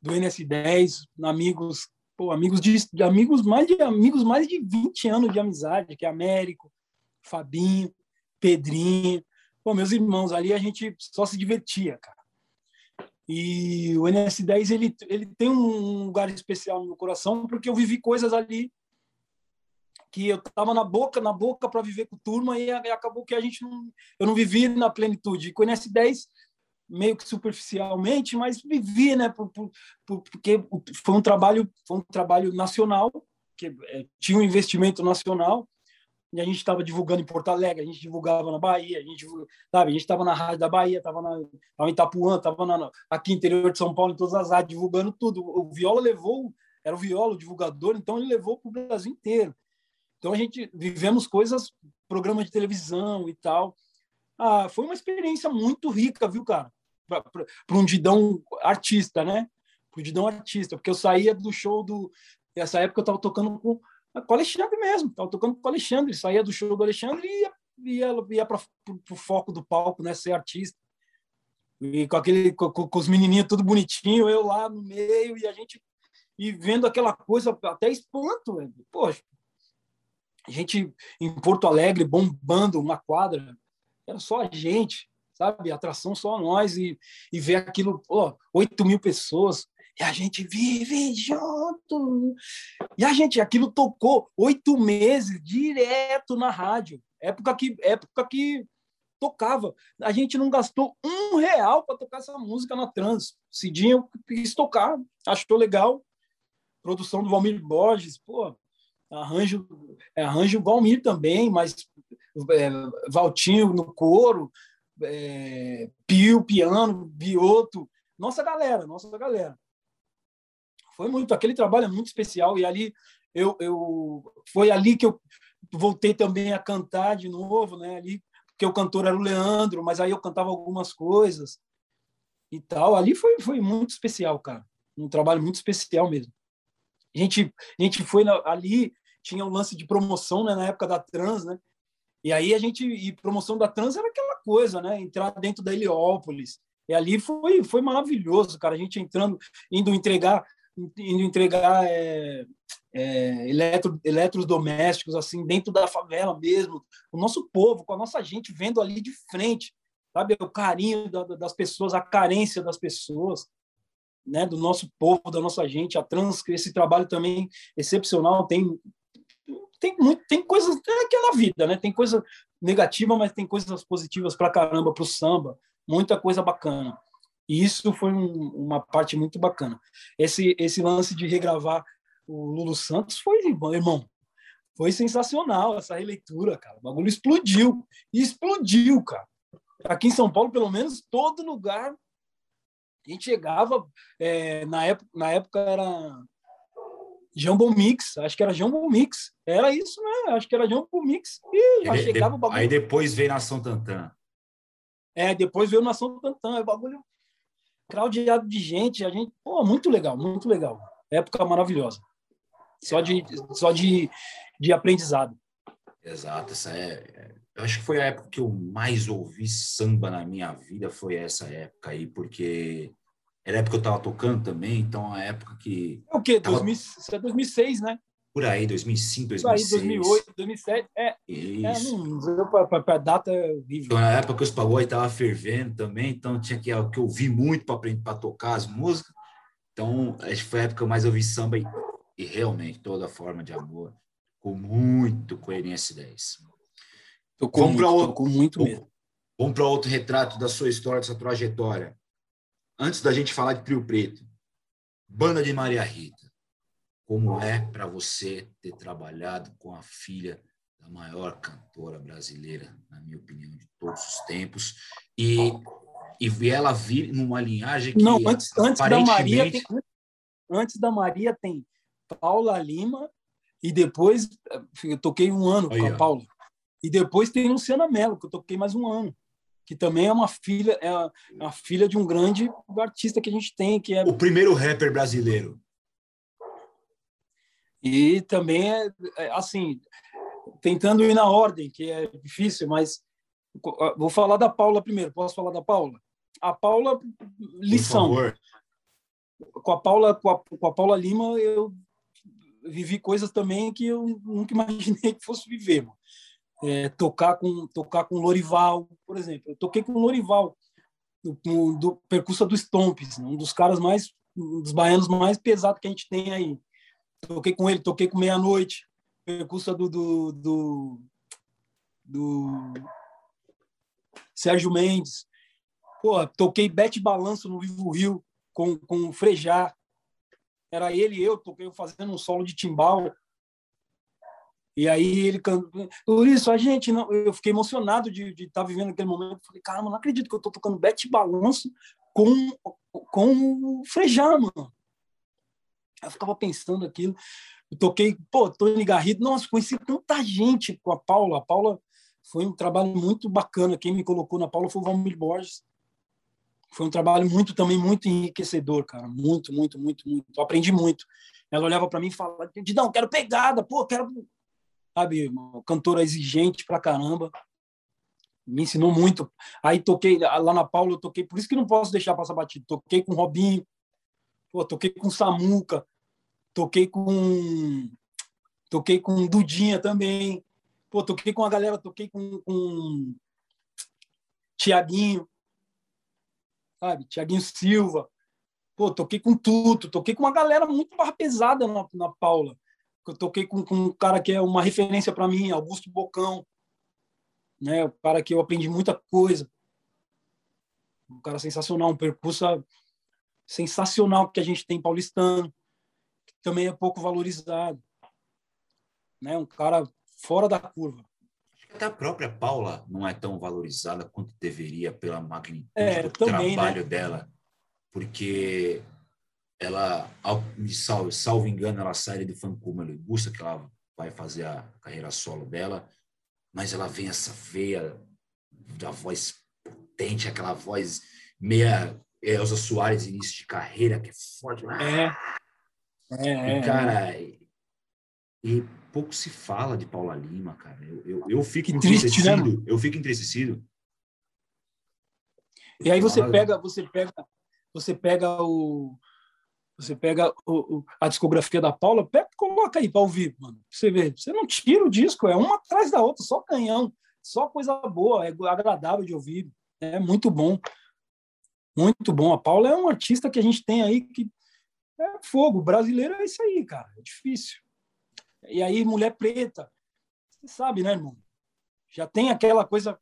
do NS10, amigos, pô, amigos de, de, amigos mais de amigos mais de 20 anos de amizade, que é Américo, Fabinho, Pedrinho, pô, meus irmãos, ali a gente só se divertia, cara. E o NS10 ele ele tem um lugar especial no meu coração porque eu vivi coisas ali que eu estava na boca na boca para viver com turma e acabou que a gente não eu não vivi na plenitude. E com o NS10 meio que superficialmente, mas vivi, né? Por, por, por, porque foi um trabalho, foi um trabalho nacional, que é, tinha um investimento nacional, e a gente estava divulgando em Porto Alegre, a gente divulgava na Bahia, a gente sabe, a gente estava na rádio da Bahia, estava na tava em Itapuã, estava aqui interior de São Paulo, em todas as rádios, divulgando tudo. O Viola levou, era o Viola o divulgador, então ele levou para o Brasil inteiro. Então a gente vivemos coisas, programa de televisão e tal. Ah, foi uma experiência muito rica, viu, cara? Para um Didão artista, né? Para o Didão artista, porque eu saía do show do. Nessa época eu estava tocando com, com o Alexandre mesmo, estava tocando com o Alexandre, saía do show do Alexandre e ia, ia, ia para o foco do palco, né? Ser artista. E com aquele com, com os menininhos tudo bonitinho, eu lá no meio e a gente e vendo aquela coisa até espanto, velho. Poxa, a gente em Porto Alegre bombando uma quadra, era só a gente sabe? Atração só nós e, e ver aquilo, pô, 8 mil pessoas e a gente vive junto. E a gente, aquilo tocou oito meses direto na rádio. Época que, época que tocava. A gente não gastou um real para tocar essa música na trans. Cidinho quis tocar, achou legal. Produção do Valmir Borges, pô, arranjo, arranjo Valmir também, mas é, Valtinho no coro, é, Pio, Piano, Bioto, nossa galera, nossa galera. Foi muito, aquele trabalho é muito especial e ali eu, eu foi ali que eu voltei também a cantar de novo, né? Ali porque o cantor era o Leandro, mas aí eu cantava algumas coisas e tal. Ali foi foi muito especial, cara. Um trabalho muito especial mesmo. A gente a gente foi na, ali tinha um lance de promoção, né, na época da Trans, né? E aí a gente e promoção da trans era aquela coisa, né? Entrar dentro da Heliópolis. E ali foi foi maravilhoso, cara. A gente entrando, indo entregar, indo entregar é, é, eletro, eletrodomésticos assim dentro da favela mesmo, o nosso povo, com a nossa gente vendo ali de frente, sabe o carinho da, das pessoas, a carência das pessoas, né, do nosso povo, da nossa gente, a trans, esse trabalho também excepcional tem tem muito, tem coisas é aquela vida, né? Tem coisa negativa, mas tem coisas positivas para caramba para o samba, muita coisa bacana. E isso foi um, uma parte muito bacana. Esse esse lance de regravar o Lulu Santos foi, irmão, foi sensacional essa releitura, cara. O bagulho explodiu. Explodiu, cara. Aqui em São Paulo, pelo menos, todo lugar a gente chegava, é, na, época, na época era Jumbo Mix, acho que era Jumbo Mix. Era isso, né? Acho que era Jumbo Mix. E já chegava o bagulho. Aí depois veio Nação Tantan. É, depois veio Nação Tantan. É bagulho craudiado de gente. A gente, pô, muito legal, muito legal. Época maravilhosa. Só de, só de, de aprendizado. Exato, essa é, é, eu acho que foi a época que eu mais ouvi samba na minha vida, foi essa época aí, porque era a época que eu estava tocando também, então a época que... É o quê? Tava... 2000, isso é 2006, né? Por aí, 2005, 2006. Por aí, 2008, 2007, é. Isso. É, não, para a data viva. Então, na época que os pagode estavam fervendo também, então tinha que, que ouvir muito para aprender, para tocar as músicas. Então, acho que foi a época que eu mais ouvi samba e e realmente toda forma de amor com muito coerência 10. Tocou vamos muito, outro, tocou muito mesmo. Vamos para outro retrato da sua história, da sua trajetória. Antes da gente falar de Trio Preto, Banda de Maria Rita. Como é para você ter trabalhado com a filha da maior cantora brasileira, na minha opinião, de todos os tempos, e, e ela vir numa linhagem que Não, antes, antes da Maria tem, antes da Maria tem Paula Lima, e depois eu toquei um ano Aí, com a Paula. E depois tem Luciana Mello, que eu toquei mais um ano, que também é uma filha, é a, é a filha de um grande artista que a gente tem, que é o primeiro rapper brasileiro. E também é, é assim, tentando ir na ordem, que é difícil, mas vou falar da Paula primeiro. Posso falar da Paula? A Paula lição. Com a Paula, com a, com a Paula Lima, eu vivi coisas também que eu nunca <laughs> imaginei que fosse viver. É, tocar com tocar com Lorival, por exemplo. Eu toquei com Lorival no, do percurso do Stomps, um dos caras mais um dos baianos mais pesados que a gente tem aí. Toquei com ele, toquei com Meia Noite, percurso do, do, do, do Sérgio Mendes. Pô, toquei Bete Balanço no Vivo Rio com, com o Frejá. Era ele e eu, toquei fazendo um solo de timbal. E aí ele cantou. Isso, a gente, não, eu fiquei emocionado de estar tá vivendo aquele momento. Falei, caramba, não acredito que eu estou tocando Bete Balanço com, com o Frejá, mano. Eu ficava pensando aquilo. Eu toquei, pô, Tony Garrido. Nossa, conheci tanta gente com a Paula. A Paula foi um trabalho muito bacana. Quem me colocou na Paula foi o Valmir Borges foi um trabalho muito também muito enriquecedor, cara, muito, muito, muito, muito. Eu aprendi muito. Ela olhava para mim e falava: "Não, quero pegada, pô, quero sabe, cantora exigente pra caramba. Me ensinou muito. Aí toquei lá na Paula, eu toquei, por isso que não posso deixar passar batido. Toquei com Robinho, pô, toquei com Samuca, toquei com toquei com Dudinha também. Pô, toquei com a galera, toquei com, com Tiaguinho sabe? Tiaguinho Silva. Pô, toquei com Tuto, toquei com uma galera muito mais pesada na, na Paula. Eu toquei com, com um cara que é uma referência para mim, Augusto Bocão. Né? O cara que eu aprendi muita coisa. Um cara sensacional, um percurso sensacional que a gente tem paulistano, que também é pouco valorizado. Né? Um cara fora da curva. Até a própria Paula não é tão valorizada quanto deveria pela magnitude é, do também, né? trabalho né? dela, porque ela, salvo, salvo engano, ela sai do fã como ela gusta que ela vai fazer a carreira solo dela, mas ela vem essa veia da voz potente, aquela voz meia Elza Soares início de carreira que é forte. É. é, e, cara, E pouco se fala de Paula Lima, cara. Eu, eu, eu fico que triste, né? Eu fico entristecido. E aí você pega, você pega, você pega o você pega o, o, a discografia da Paula, pega, coloca aí para ouvir, mano. Você vê, você não tira o disco, é uma atrás da outra, só canhão, só coisa boa, é agradável de ouvir, é muito bom. Muito bom. A Paula é um artista que a gente tem aí que é fogo. Brasileiro é isso aí, cara. É difícil. E aí, mulher preta, você sabe, né, irmão? Já tem aquela coisa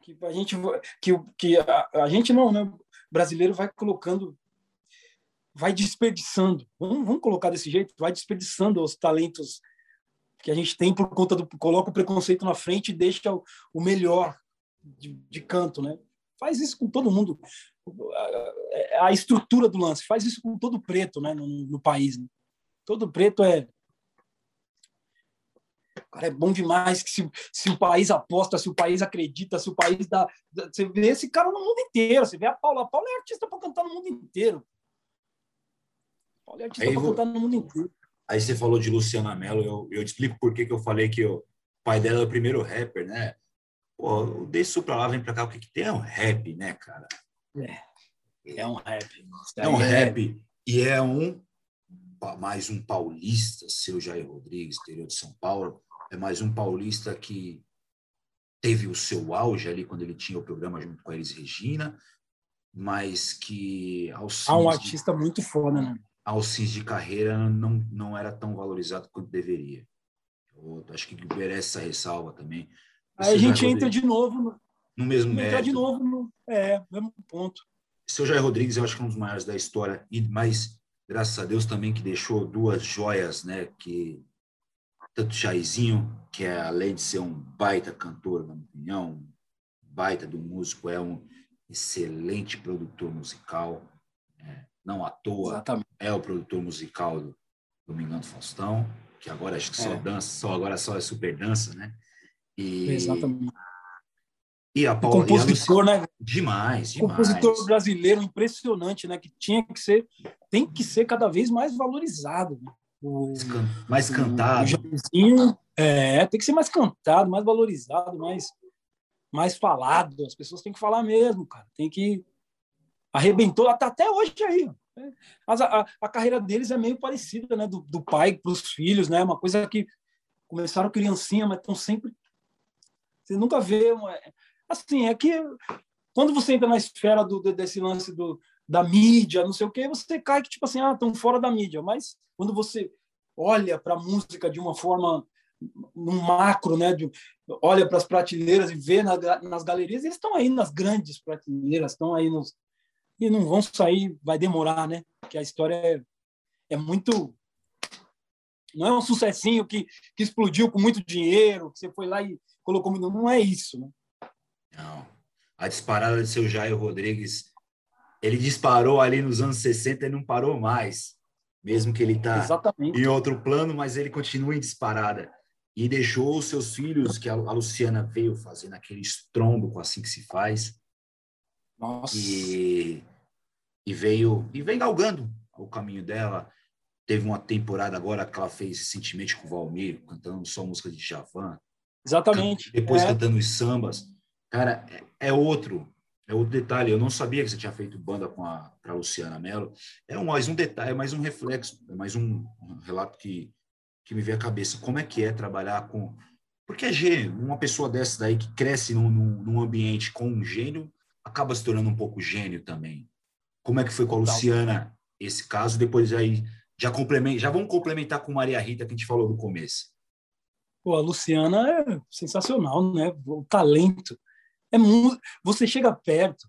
que a gente que, que a, a gente não, né? Brasileiro vai colocando vai desperdiçando. Vamos, vamos colocar desse jeito, vai desperdiçando os talentos que a gente tem por conta do coloca o preconceito na frente e deixa o, o melhor de, de, canto, né? Faz isso com todo mundo. A, a, estrutura do lance faz isso com todo preto, né? No, no país. Né? Todo preto é Cara, é bom demais que se, se o país aposta, se o país acredita, se o país dá. Você vê esse cara no mundo inteiro. Você vê a Paula. A Paula é artista para cantar no mundo inteiro. A Paula é artista para cantar no mundo inteiro. Aí você falou de Luciana Mello. Eu, eu te explico por que, que eu falei que o pai dela é o primeiro rapper, né? Pô, o Desço pra lá, vem pra cá. O que, que tem é um rap, né, cara? É. É um rap. É um rap. E é um mais um paulista, seu Jair Rodrigues, interior de São Paulo, é mais um paulista que teve o seu auge ali quando ele tinha o programa junto com a Elis Regina, mas que aos ah, um artista de, muito foda, né? Aos fins de carreira não não era tão valorizado quanto deveria. Eu acho que merece essa ressalva também. Aí a gente entra de novo no, no mesmo entra de novo no é, mesmo ponto. Seu Jair Rodrigues, eu acho que é um dos maiores da história, e mas graças a Deus também que deixou duas joias, né? Que tanto Jairzinho, que é além de ser um baita cantor, na minha opinião, baita do músico, é um excelente produtor musical. É, não à toa Exatamente. É o produtor musical do Domingão do Faustão, que agora acho que só é. dança, só agora só é super dança, né? E, Exatamente. E a Paula, compositor, né? Demais, demais. Compositor brasileiro impressionante, né? Que tinha que ser, tem que ser cada vez mais valorizado. Né? O, mais cantado. O é, tem que ser mais cantado, mais valorizado, mais, mais falado. As pessoas têm que falar mesmo, cara. Tem que arrebentou até, até hoje aí. Mas a, a, carreira deles é meio parecida, né? Do, do pai para os filhos, né? Uma coisa que começaram criancinha, mas estão sempre. Você nunca vê. Uma... Assim, é que quando você entra na esfera do, desse lance do, da mídia, não sei o que, você cai que, tipo assim, ah, estão fora da mídia. Mas quando você olha para a música de uma forma, num macro, né, de, olha para as prateleiras e vê na, nas galerias, eles estão aí nas grandes prateleiras, estão aí nos. E não vão sair, vai demorar, né? Porque a história é, é muito. Não é um sucessinho que, que explodiu com muito dinheiro, que você foi lá e colocou. Não é isso, né? Não. A disparada de seu Jair Rodrigues ele disparou ali nos anos 60 e não parou mais. Mesmo que ele está em outro plano, mas ele continua em disparada. E deixou os seus filhos, que a Luciana veio fazendo aquele estrondo com assim que se faz. Nossa. E, e veio e vem galgando o caminho dela. Teve uma temporada agora que ela fez recentemente com o Valmir, cantando só música de Javan. Exatamente. Depois é. cantando os sambas. Cara, é, é outro é outro detalhe, eu não sabia que você tinha feito banda com a, a Luciana Mello. É um, mais um detalhe, é mais um reflexo, é mais um, um relato que, que me veio à cabeça. Como é que é trabalhar com. Porque é gênio, uma pessoa dessa daí que cresce num, num ambiente com um gênio, acaba se tornando um pouco gênio também. Como é que foi com a Luciana esse caso? Depois aí já complementa, já vamos complementar com Maria Rita que a gente falou no começo. Pô, a Luciana é sensacional, né? O talento é você chega perto,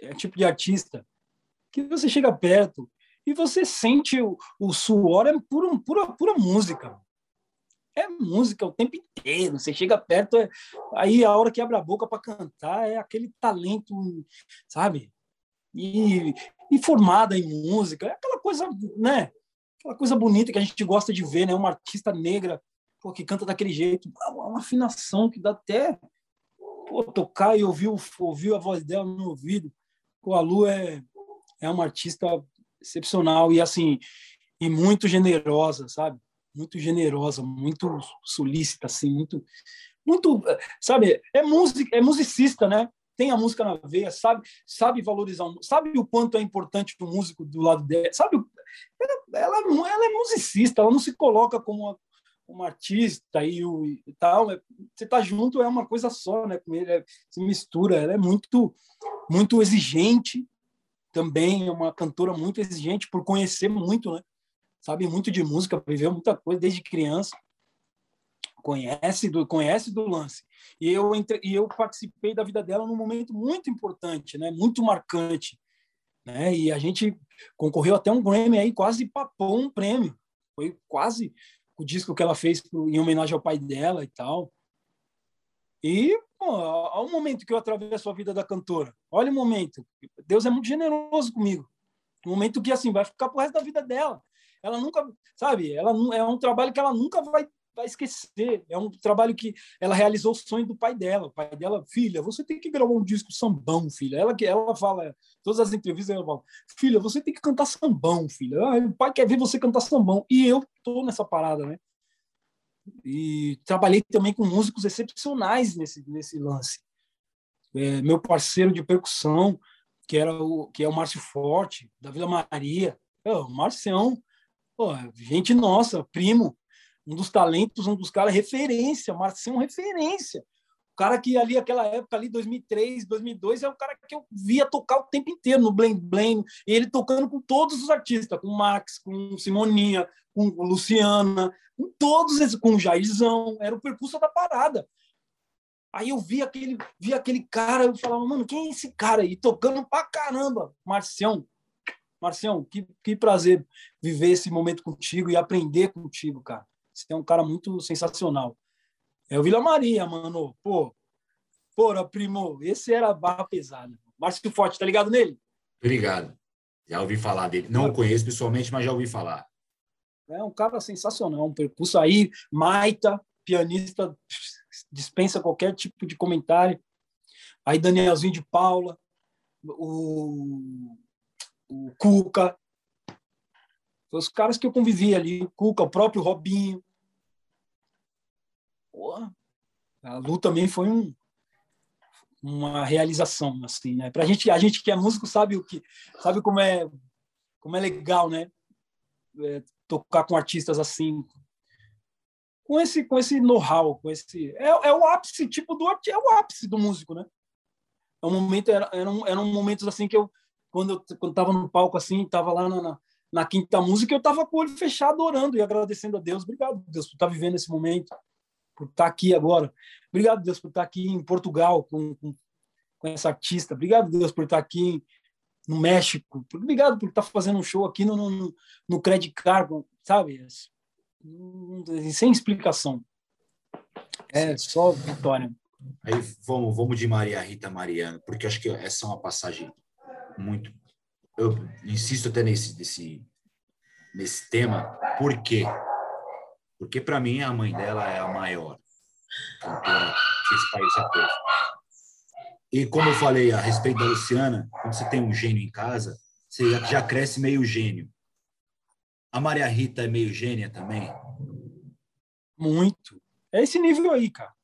é tipo de artista que você chega perto e você sente o, o suor é pura, pura, pura música. É música o tempo inteiro. Você chega perto, é, aí a hora que abre a boca para cantar é aquele talento, sabe? E, e formada em música, é aquela coisa, né? Aquela coisa bonita que a gente gosta de ver, né? Uma artista negra pô, que canta daquele jeito, uma afinação que dá até pô, tocar e ouvir, ouvir a voz dela no ouvido. Pô, a Lu é, é uma artista excepcional e assim e muito generosa, sabe? muito generosa, muito solícita, assim, muito, muito, sabe? É música, é musicista, né? Tem a música na veia, sabe, sabe valorizar, sabe o quanto é importante o músico do lado dela, sabe? Ela, ela, ela é musicista, ela não se coloca como uma, uma artista e, o, e tal. É, você tá junto é uma coisa só, né? Com ele é, se mistura. Ela é muito, muito exigente também, é uma cantora muito exigente por conhecer muito, né? Sabe muito de música, viveu muita coisa desde criança. Conhece do conhece do lance. E eu entre, e eu participei da vida dela num momento muito importante, né? Muito marcante, né? E a gente concorreu até um Grammy aí, quase papou um prêmio. Foi quase o disco que ela fez em homenagem ao pai dela e tal. E pô, o momento que eu atravesso a vida da cantora. Olha o momento. Deus é muito generoso comigo. Um momento que assim vai ficar pro resto da vida dela. Ela nunca, sabe? Ela é um trabalho que ela nunca vai vai esquecer. É um trabalho que ela realizou o sonho do pai dela. O pai dela, filha, você tem que gravar um disco sambão, filha. Ela que ela fala, todas as entrevistas ela fala, filha, você tem que cantar sambão, filha. Ah, o pai quer ver você cantar sambão. E eu tô nessa parada, né? E trabalhei também com músicos excepcionais nesse nesse lance. É, meu parceiro de percussão, que era o que é o Márcio Forte, da Vila Maria. o Marcião, pô, gente nossa, primo, um dos talentos, um dos caras referência, Marcinho referência. O cara que ali, aquela época ali, 2003, 2002, é o cara que eu via tocar o tempo inteiro no Blame Blame, e ele tocando com todos os artistas, com Max, com Simoninha, com Luciana, com todos esses, com Jairzão, era o percurso da parada. Aí eu vi aquele, vi aquele cara, eu falava, mano, quem é esse cara aí? Tocando pra caramba, Marcião. Marcião, que, que prazer viver esse momento contigo e aprender contigo, cara. Você é um cara muito sensacional. É o Vila Maria, mano. Pô, porra, primo, esse era barra pesada. Márcio Forte, tá ligado nele? Obrigado. Já ouvi falar dele. Não o conheço pessoalmente, mas já ouvi falar. É um cara sensacional, um percurso aí, Maita, pianista, dispensa qualquer tipo de comentário. Aí Danielzinho de Paula, o, o Cuca, os caras que eu convivi ali, o Cuca, o próprio Robinho, Porra, a Lu também foi um, uma realização assim, né? Pra gente, a gente que é músico sabe o que, sabe como é, como é legal, né? É, tocar com artistas assim, com esse, com esse know-how, com esse, é, é o ápice tipo do é o ápice do músico, né? É um momento, era, eram, eram momentos assim que eu, quando eu quando tava no palco assim, tava lá na, na quinta música, eu tava com o olho fechado orando e agradecendo a Deus, obrigado Deus por estar tá vivendo esse momento por estar aqui agora. Obrigado, Deus, por estar aqui em Portugal com, com, com essa artista. Obrigado, Deus, por estar aqui no México. Obrigado por estar fazendo um show aqui no, no, no Credit Card, sabe? Sem explicação. É só vitória. Aí vamos, vamos de Maria Rita Mariana, porque acho que essa é uma passagem muito. Eu insisto até nesse, nesse, nesse tema, por quê? Porque, para mim, a mãe dela é a maior cantora que esse país já teve. E, como eu falei a respeito da Luciana, quando você tem um gênio em casa, você já cresce meio gênio. A Maria Rita é meio gênia também? Muito. É esse nível aí, cara.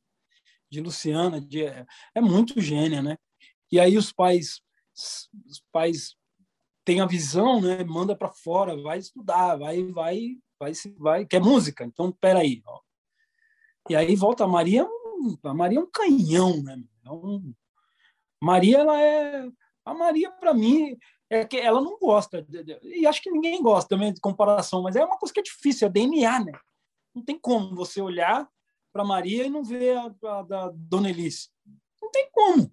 De Luciana, de, é muito gênia, né? E aí os pais, os pais têm a visão, né? Manda para fora, vai estudar, vai, vai vai, vai, quer música, então peraí. Ó. E aí volta a Maria, a Maria é um canhão, né? É. Maria, ela é. A Maria, para mim, é que ela não gosta, e acho que ninguém gosta também de comparação, mas é uma coisa que é difícil, é DNA, né? Não tem como você olhar para Maria e não ver a, a, da Dona Elise. Não tem como.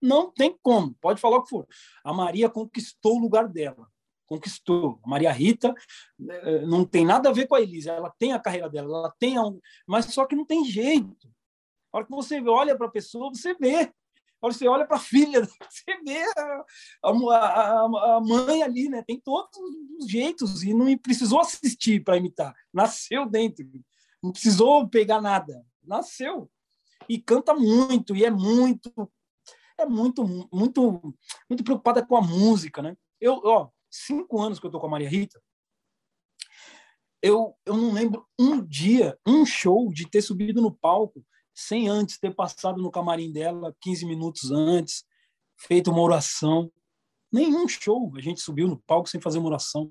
Não tem como. Pode falar o que for. A Maria conquistou o lugar dela conquistou. A Maria Rita eh, não tem nada a ver com a Elisa, ela tem a carreira dela, ela tem um... mas só que não tem jeito. A hora que você olha para a pessoa, você vê. A hora que você olha para a filha, <laughs> você vê a, a, a, mãe ali, né? Tem todos os jeitos e não precisou assistir para imitar. Nasceu dentro. Não precisou pegar nada. Nasceu. E canta muito, e é muito é muito muito muito preocupada com a música, né? Eu, ó, cinco anos que eu tô com a Maria Rita, eu, eu não lembro um dia, um show, de ter subido no palco sem antes ter passado no camarim dela 15 minutos antes, feito uma oração. Nenhum show a gente subiu no palco sem fazer uma oração.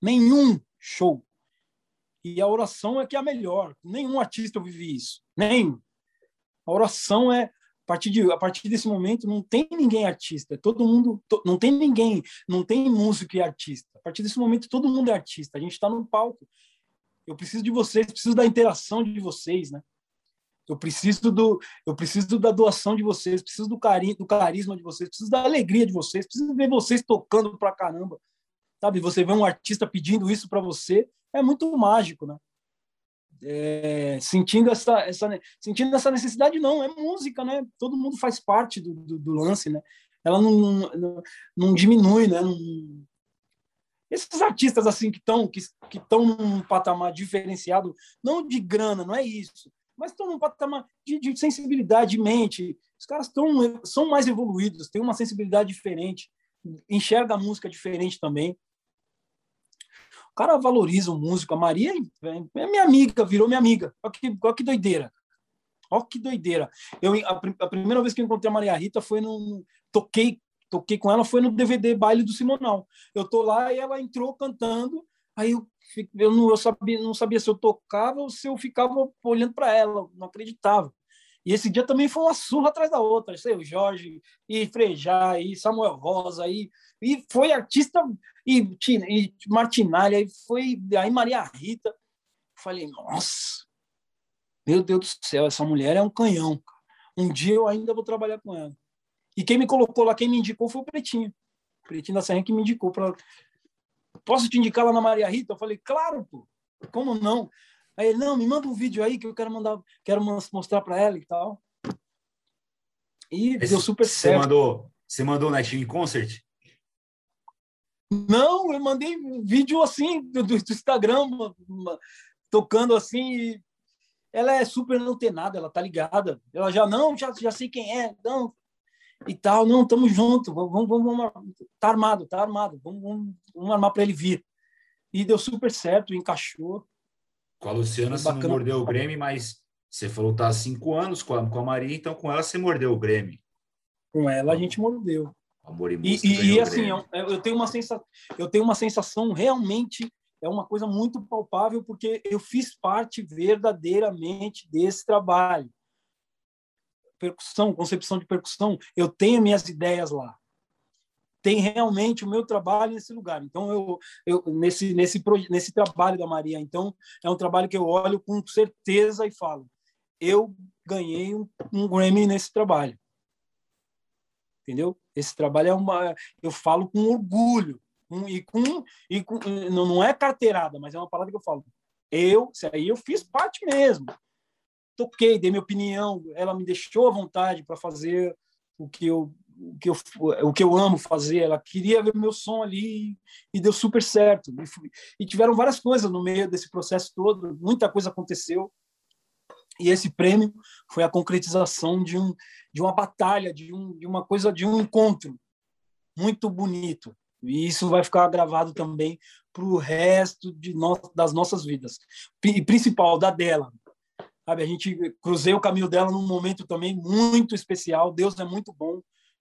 Nenhum show. E a oração é que é a melhor. Nenhum artista vive isso. Nem. A oração é partir de a partir desse momento não tem ninguém artista. É todo mundo to, não tem ninguém, não tem músico e artista. A partir desse momento todo mundo é artista. A gente está no palco. Eu preciso de vocês, preciso da interação de vocês, né? Eu preciso do eu preciso da doação de vocês, preciso do carinho, do carisma de vocês, preciso da alegria de vocês, preciso ver vocês tocando pra caramba. Sabe, você vê um artista pedindo isso para você, é muito mágico, né? É, sentindo essa, essa sentindo essa necessidade não é música né? Todo mundo faz parte do, do, do lance né? Ela não, não, não diminui né? Não... esses artistas assim que estão que estão num patamar diferenciado não de grana não é isso mas estão num patamar de, de sensibilidade de mente. Os caras estão são mais evoluídos têm uma sensibilidade diferente enxerga a música diferente também cara valoriza o músico. A Maria é minha amiga, virou minha amiga. Olha que, olha que doideira. Olha que doideira. Eu, a, a, primeira vez que eu encontrei a Maria Rita foi no. Toquei, toquei com ela, foi no DVD Baile do Simonal. Eu tô lá e ela entrou cantando. Aí eu, eu, não, eu sabia, não sabia se eu tocava ou se eu ficava olhando para ela, não acreditava. E esse dia também foi uma surra atrás da outra. Sei, o Jorge, e Frejá, e Samuel Rosa, e, e foi artista, e, e Martinalha, e foi aí Maria Rita. Falei, nossa, meu Deus do céu, essa mulher é um canhão. Um dia eu ainda vou trabalhar com ela. E quem me colocou lá, quem me indicou foi o Pretinho. O Pretinho da Serra que me indicou para. Posso te indicar lá na Maria Rita? Eu falei, claro, pô. Como não? Aí ele, não, me manda um vídeo aí que eu quero mandar, quero mostrar para ela e tal. E Esse, deu super você certo. Mandou, você mandou Team Concert? Não, eu mandei vídeo assim do, do Instagram, uma, uma, tocando assim. Ela é super antenada, ela tá ligada. Ela já, não, já, já sei quem é, não, e tal, não, tamo junto, vamos, vamos, vamos, tá armado, tá armado, vamos, vamos, vamos armar para ele vir. E deu super certo, encaixou. Com a Luciana você não mordeu o Grêmio, mas você falou que tá há cinco anos com a, com a Maria, então com ela você mordeu o Grêmio. Com ela a gente mordeu. Amor e, e, e, e assim, eu, eu, tenho uma sensação, eu tenho uma sensação realmente é uma coisa muito palpável porque eu fiz parte verdadeiramente desse trabalho. Percussão, concepção de percussão, eu tenho minhas ideias lá tem realmente o meu trabalho nesse lugar. Então, eu, eu nesse, nesse, nesse trabalho da Maria, então, é um trabalho que eu olho com certeza e falo: eu ganhei um, um Grammy nesse trabalho. Entendeu? Esse trabalho é uma. Eu falo com orgulho. Um, e com, e com não, não é carteirada, mas é uma palavra que eu falo. Eu, isso aí eu fiz parte mesmo. Toquei, dei minha opinião, ela me deixou à vontade para fazer o que eu o que, eu, o que eu amo fazer. Ela queria ver meu som ali e deu super certo. E, e tiveram várias coisas no meio desse processo todo, muita coisa aconteceu. E esse prêmio foi a concretização de, um, de uma batalha, de, um, de uma coisa, de um encontro muito bonito. E isso vai ficar gravado também para o resto de no, das nossas vidas. E principal, da dela. Sabe, a gente cruzei o caminho dela num momento também muito especial. Deus é muito bom.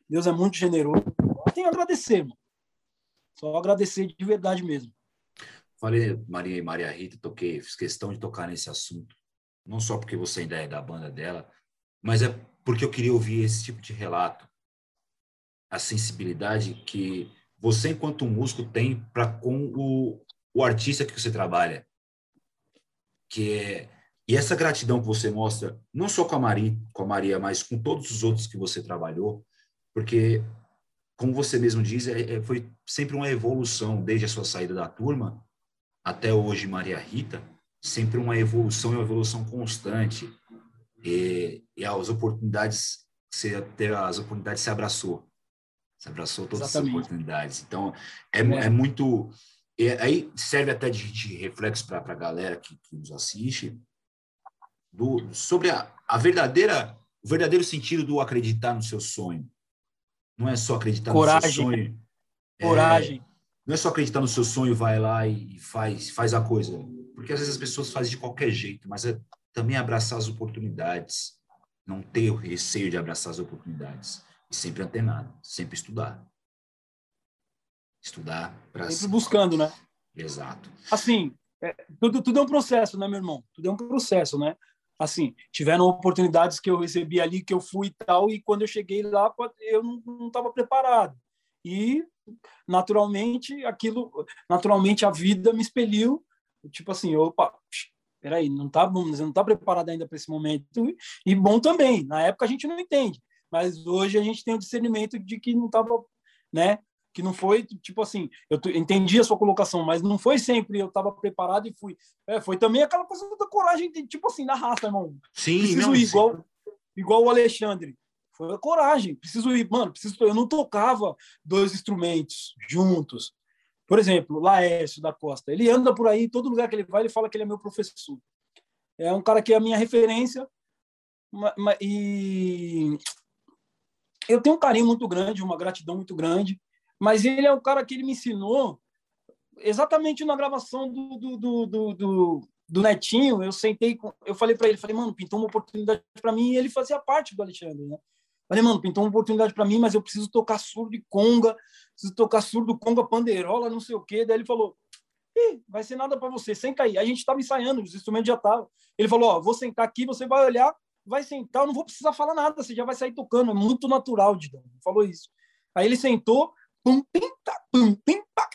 Deus é muito generoso. Eu tenho a agradecer, mano. Só agradecer de verdade mesmo. Falei Maria Maria Rita, toquei, fiz questão de tocar nesse assunto. Não só porque você ainda é da banda dela, mas é porque eu queria ouvir esse tipo de relato. A sensibilidade que você, enquanto músico, tem para com o, o artista que você trabalha. Que é, e essa gratidão que você mostra, não só com a Maria, com a Maria, mas com todos os outros que você trabalhou, porque, como você mesmo diz, é, é, foi sempre uma evolução, desde a sua saída da turma até hoje, Maria Rita, sempre uma evolução e uma evolução constante. E, e as oportunidades, você teve as oportunidades se abraçou. Se abraçou todas Exatamente. as oportunidades. Então, é, é. é muito. É, aí serve até de, de reflexo para a galera que, que, nos assiste do, sobre a, a verdadeira, o verdadeiro sentido do acreditar no seu sonho. Não é só acreditar Coragem. no seu sonho. Coragem. É, não é só acreditar no seu sonho, vai lá e faz, faz a coisa. Porque às vezes as pessoas fazem de qualquer jeito, mas é também abraçar as oportunidades, não ter o receio de abraçar as oportunidades e sempre antenado, sempre estudar. Estudar para sempre buscando, né? Exato. Assim, é, tudo, tudo é um processo, né, meu irmão? Tudo é um processo, né? Assim, tiveram oportunidades que eu recebi ali, que eu fui e tal, e quando eu cheguei lá, eu não estava preparado. E, naturalmente, aquilo, naturalmente, a vida me expeliu, tipo assim, opa, peraí, não tá bom, não está preparado ainda para esse momento. E bom também, na época a gente não entende, mas hoje a gente tem o discernimento de que não estava, né? Que não foi tipo assim, eu entendi a sua colocação, mas não foi sempre eu estava preparado e fui. É, foi também aquela coisa da coragem, tipo assim, da raça, irmão. Sim, preciso não, ir, igual, igual o Alexandre. Foi a coragem, preciso ir, mano, preciso, eu não tocava dois instrumentos juntos. Por exemplo, Laércio da Costa, ele anda por aí, todo lugar que ele vai, ele fala que ele é meu professor. É um cara que é a minha referência, e eu tenho um carinho muito grande, uma gratidão muito grande mas ele é o cara que ele me ensinou exatamente na gravação do, do, do, do, do Netinho. Eu sentei, eu falei para ele, falei, mano, pintou uma oportunidade para mim e ele fazia parte do Alexandre, né? Falei, mano, pintou uma oportunidade para mim, mas eu preciso tocar surdo e conga, preciso tocar surdo, conga, pandeirola, não sei o quê. Daí ele falou, vai ser nada para você, senta aí. A gente estava ensaiando, os instrumentos já estavam. Ele falou, ó, vou sentar aqui, você vai olhar, vai sentar, eu não vou precisar falar nada, você já vai sair tocando, é muito natural, Didão. Falou isso. Aí ele sentou, Tá.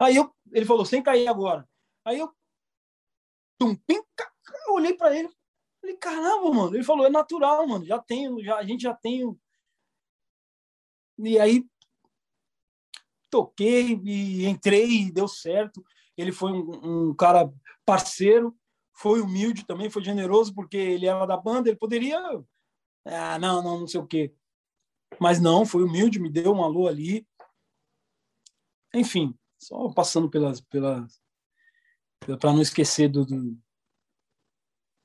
Aí eu, ele falou, sem cair agora. Aí eu, pim, eu olhei para ele, falei, caramba, mano. Ele falou, é natural, mano, já tenho, já, a gente já tem. E aí, toquei e entrei e deu certo. Ele foi um, um, cara parceiro, foi humilde também, foi generoso, porque ele era da banda, ele poderia. Ah, não, não, não sei o quê. Mas não, foi humilde, me deu um alô ali. Enfim, só passando pelas. pelas para não esquecer do, do,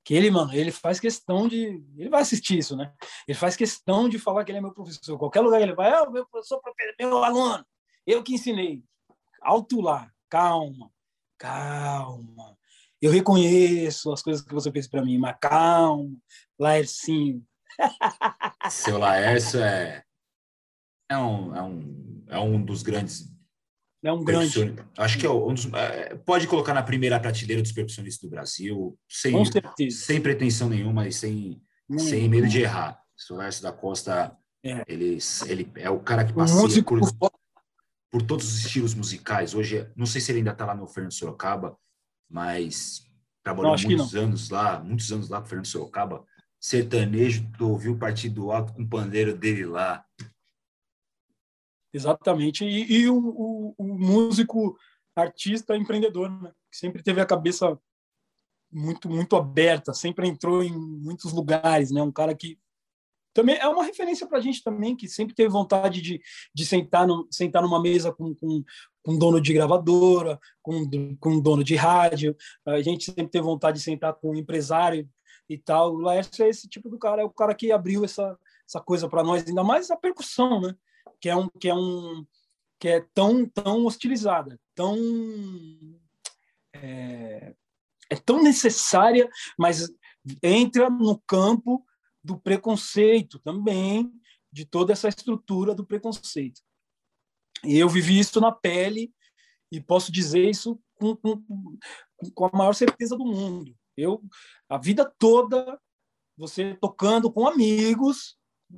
que ele, mano, ele faz questão de. Ele vai assistir isso, né? Ele faz questão de falar que ele é meu professor. Qualquer lugar que ele vai, é o meu professor, meu aluno, eu que ensinei. Alto lá, calma, calma. Eu reconheço as coisas que você fez para mim, mas calma, Laercinho, seu Laércio é, é, um, é, um, é um dos grandes. É um grande. Acho que é um dos, é, pode colocar na primeira prateleira dos percussionistas do Brasil, sem, sem pretensão nenhuma e sem, hum, sem medo de errar. O seu Laércio da Costa, é. Ele, ele é o cara que passa por, por todos os estilos musicais. Hoje, não sei se ele ainda está lá no Fernando Sorocaba, mas trabalhou não, muitos anos lá, muitos anos lá com o Fernando Sorocaba sertanejo, tu ouviu o Partido Alto com o pandeiro dele lá. Exatamente. E, e o, o, o, músico, artista, empreendedor, né? que sempre teve a cabeça muito muito aberta, sempre entrou em muitos lugares, né? Um cara que também é uma referência para a gente também, que sempre teve vontade de, de sentar, no, sentar numa mesa com, com, com dono de gravadora, com, com dono de rádio. A gente sempre teve vontade de sentar com um empresário e tal. O Laércio é esse tipo do cara, é o cara que abriu essa, essa coisa para nós, ainda mais a percussão, né? Que é um que é um que é tão tão hostilizada, tão é, é tão necessária, mas entra no campo do preconceito também, de toda essa estrutura do preconceito. E eu vivi isso na pele e posso dizer isso com, com, com a maior certeza do mundo. Eu, a vida toda, você tocando com amigos,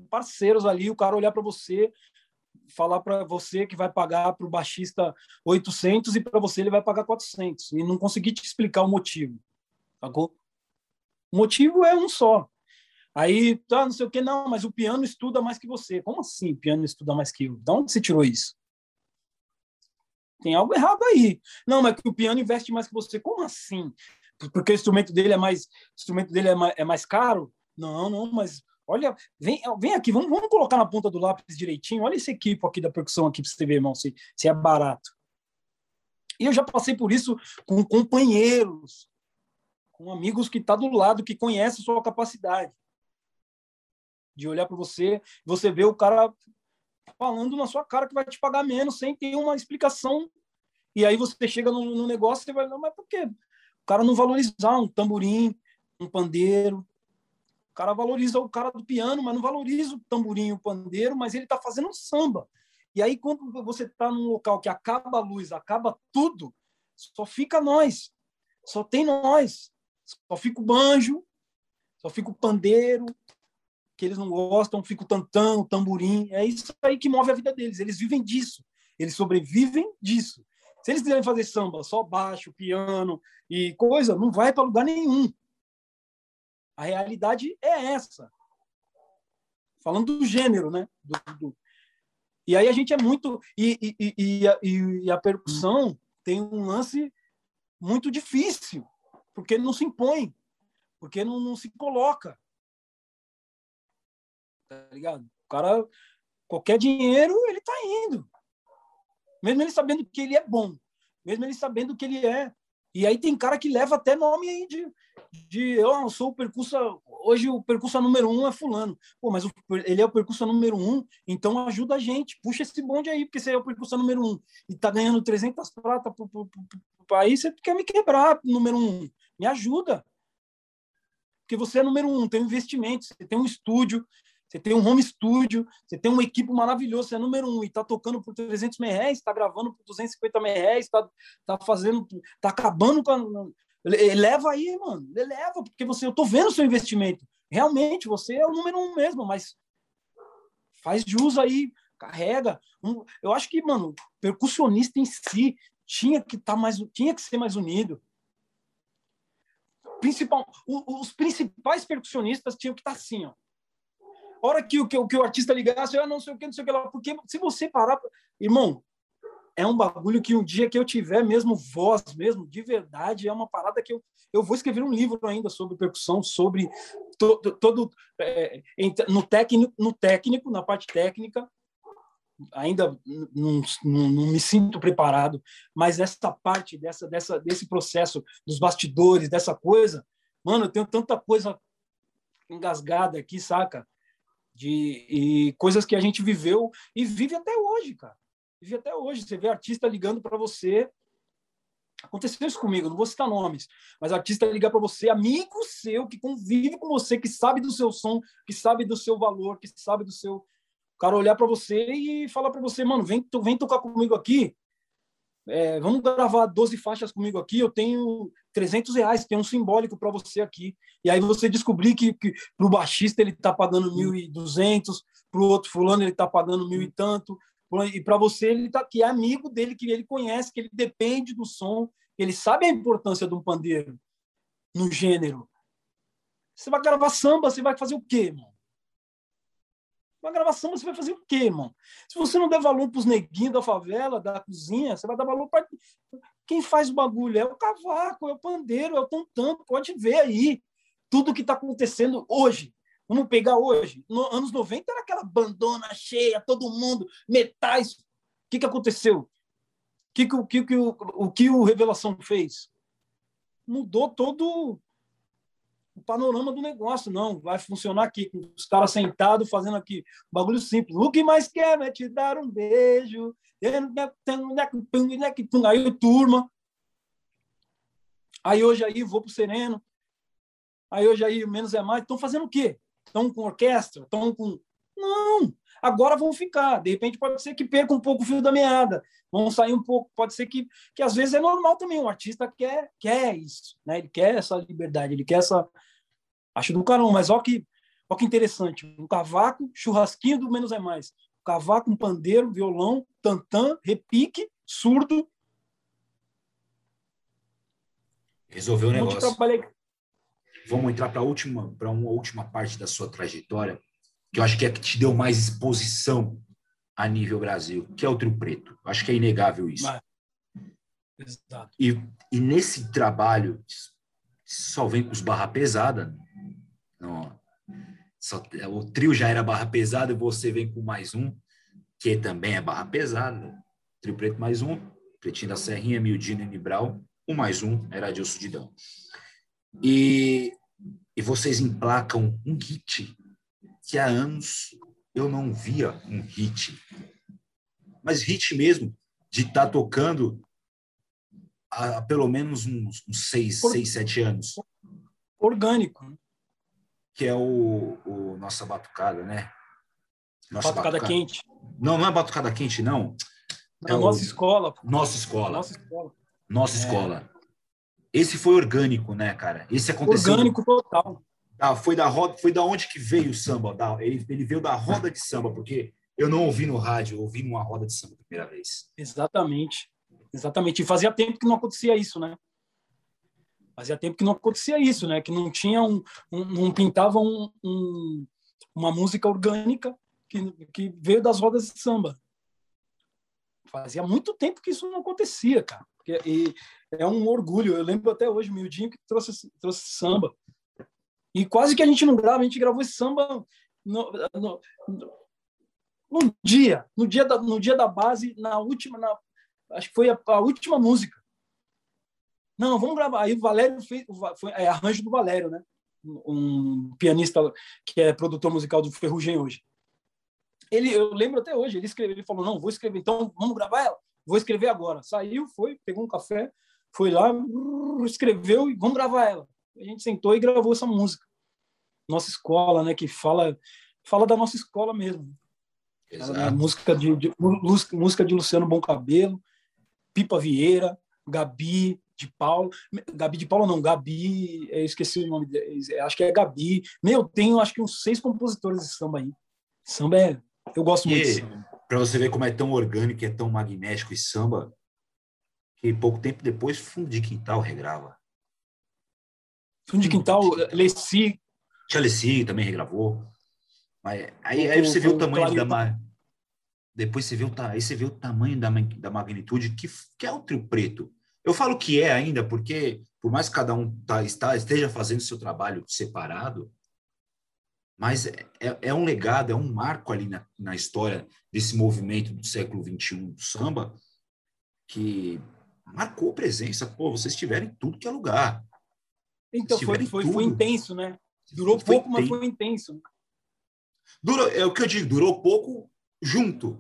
parceiros ali, o cara olhar para você, falar para você que vai pagar para o baixista 800 e para você ele vai pagar 400 e não conseguir te explicar o motivo. O motivo é um só. Aí, tá, não sei o que, não, mas o piano estuda mais que você. Como assim, piano estuda mais que eu? De onde você tirou isso? Tem algo errado aí. Não, mas que o piano investe mais que você. Como assim? Porque o instrumento dele é mais, instrumento dele é mais, é mais caro? Não, não, mas olha, vem, vem aqui, vamos, vamos colocar na ponta do lápis direitinho. Olha esse equipo aqui da percussão aqui para você ver, irmão, se, se é barato. E eu já passei por isso com companheiros, com amigos que tá do lado, que conhecem sua capacidade de olhar para você, você vê o cara falando na sua cara que vai te pagar menos sem ter uma explicação. E aí você chega no, no negócio e vai, não, mas por quê? Cara não valorizar um tamborim, um pandeiro. O cara valoriza o cara do piano, mas não valoriza o tamborim, o pandeiro, mas ele está fazendo samba. E aí, quando você está num local que acaba a luz, acaba tudo, só fica nós. Só tem nós. Só fica o banjo, só fica o pandeiro, que eles não gostam, fica o tantã, o tamborim. É isso aí que move a vida deles. Eles vivem disso. Eles sobrevivem disso. Se eles quiserem fazer samba, só baixo, piano e coisa, não vai para lugar nenhum. A realidade é essa. Falando do gênero, né? Do, do... E aí a gente é muito. E, e, e, a, e, a, percussão tem um lance muito difícil, porque não se impõe, porque não, não se coloca. Tá ligado? O cara, qualquer dinheiro, ele tá indo. Mesmo ele sabendo que ele é bom, mesmo ele sabendo que ele é e aí tem cara que leva até nome aí de, de eu sou o percurso, hoje o percurso número um é fulano. Pô, mas o, ele é o percurso número um, então ajuda a gente, puxa esse bonde aí, porque você é o percurso número um e tá ganhando 300 pratas pro, pro, pro, pro país, você quer me quebrar, número um. Me ajuda. Porque você é número um, tem um investimento, você tem um estúdio, você tem um home studio, você tem uma equipe maravilhosa, você é número um e está tocando por 300 mil reais, está gravando por 250 mil reais, está tá fazendo, está acabando com. Leva aí, mano, leva, porque você, eu tô vendo o seu investimento. Realmente, você é o número um mesmo, mas faz jus aí, carrega. Eu acho que, mano, percussionista em si tinha que estar tá mais, tinha que ser mais unido. Principal, os principais percussionistas tinham que estar tá assim, ó hora que o, que, que o artista ligasse, eu não sei o que, não sei o que lá. Porque se você parar. Irmão, é um bagulho que um dia que eu tiver mesmo voz, mesmo, de verdade, é uma parada que eu, eu vou escrever um livro ainda sobre percussão, sobre todo, todo é, no, técnico, no técnico, na parte técnica, ainda não, não, não, me sinto preparado, mas essa parte dessa, dessa, desse processo dos bastidores, dessa coisa, mano, eu tenho tanta coisa engasgada aqui, saca? De e coisas que a gente viveu e vive até hoje, cara. Vive até hoje. Você vê artista ligando para você. Aconteceu isso comigo, não vou citar nomes, mas artista ligar para você, amigo seu, que convive com você, que sabe do seu som, que sabe do seu valor, que sabe do seu. O cara olhar para você e falar para você, mano, vem, vem tocar comigo aqui, é, vamos gravar 12 faixas comigo aqui, eu tenho 300 reais, tem um simbólico para você aqui. E aí você descobrir que, que para o baixista ele está pagando 1.200, para o outro fulano ele está pagando mil e tanto, e para você ele tá que é amigo dele, que ele conhece, que ele depende do som, ele sabe a importância de um pandeiro no gênero. Você vai gravar samba, você vai fazer o quê, mano? Uma gravação você vai fazer o quê, irmão? Se você não der valor para os neguinhos da favela, da cozinha, você vai dar valor para quem faz o bagulho. É o cavaco, é o pandeiro, é o tantão. Pode ver aí tudo que está acontecendo hoje. Vamos pegar hoje. No anos 90 era aquela bandona cheia, todo mundo, metais. O que, que aconteceu? O que, que, o, que, o, o que o Revelação fez? Mudou todo o panorama do negócio, não. Vai funcionar aqui, com os caras sentados fazendo aqui. Bagulho simples. O que mais quero é te dar um beijo. Aí o turma. Aí hoje aí vou pro Sereno. Aí hoje aí menos é mais. Estão fazendo o quê? Estão com orquestra? Estão com. Não! Agora vão ficar. De repente pode ser que perca um pouco o fio da meada. Vão sair um pouco. Pode ser que, que às vezes é normal também. O artista quer, quer isso, né? Ele quer essa liberdade, ele quer essa, Acho do caramba, mas olha que, olha que interessante. Um cavaco, churrasquinho do menos é mais. Um cavaco, um pandeiro, violão, tantã, repique, surdo. Resolveu o negócio. Trabalhei... Vamos entrar para última, para uma última parte da sua trajetória, que eu acho que é que te deu mais exposição a nível Brasil, que é o trio preto. Acho que é inegável isso. Mas... Exato. E, e nesse trabalho só vem com os barra pesada, não, só, o trio já era barra pesada e você vem com mais um, que também é barra pesada. Trio preto mais um, Pretinho da Serrinha, Mildino e Nibral. O mais um era Adilson Didão. E, e vocês emplacam um hit que há anos eu não via um hit. Mas hit mesmo, de estar tá tocando há pelo menos uns, uns seis, Por... seis, sete anos. Orgânico. Que é o, o Nossa Batucada, né? Nossa batucada, batucada quente. Não, não é batucada quente, não. É a nossa escola. Nossa escola. Nossa escola. Nossa é. escola. Esse foi orgânico, né, cara? Esse aconteceu. Orgânico total. Ah, foi da roda, foi da onde que veio o samba? Da, ele, ele veio da roda de samba, porque eu não ouvi no rádio, eu ouvi numa roda de samba a primeira vez. Exatamente. Exatamente. E fazia tempo que não acontecia isso, né? Fazia tempo que não acontecia isso, né? Que não tinha um, um não pintava um, um, uma música orgânica que, que veio das rodas de samba. Fazia muito tempo que isso não acontecia, cara. E é um orgulho. Eu lembro até hoje, o Mildinho que trouxe, trouxe samba. E quase que a gente não grava, a gente gravou esse samba no, no, no dia, no dia da, no dia da base, na última, na, acho que foi a, a, última música. Não, vamos gravar. Aí o Valério fez, foi é, arranjo do Valério, né? Um pianista que é produtor musical do Ferrugem hoje. Ele, eu lembro até hoje, ele escreveu, ele falou, não, vou escrever, então vamos gravar ela? Vou escrever agora. Saiu, foi, pegou um café, foi lá, escreveu e vamos gravar ela. A gente sentou e gravou essa música. Nossa escola, né, que fala fala da nossa escola mesmo. Exato. música de, de, música de Luciano Bom Cabelo, Pipa Vieira, Gabi de Paulo, Gabi de Paulo não, Gabi, eu esqueci o nome, acho que é Gabi. Meu, tenho acho que uns seis compositores de samba aí. Samba é eu gosto muito e, Para você ver como é tão orgânico, é tão magnético e samba, que pouco tempo depois Fundo de Quintal regrava. Fundo de Quintal, Leci. Tia Leci também regravou. Mas aí, aí você vê o tamanho da ma... depois você vê o aí você vê o tamanho da, da magnitude que, que é o trio preto. Eu falo que é ainda porque por mais que cada um tá, está, esteja fazendo seu trabalho separado, mas é, é, é um legado, é um marco ali na, na história desse movimento do século XXI do samba que marcou presença. Pô, vocês tiverem tudo que é lugar. Então, foi, foi, foi intenso, né? Durou foi pouco, mas foi intenso. Durou, é o que eu digo, durou pouco junto.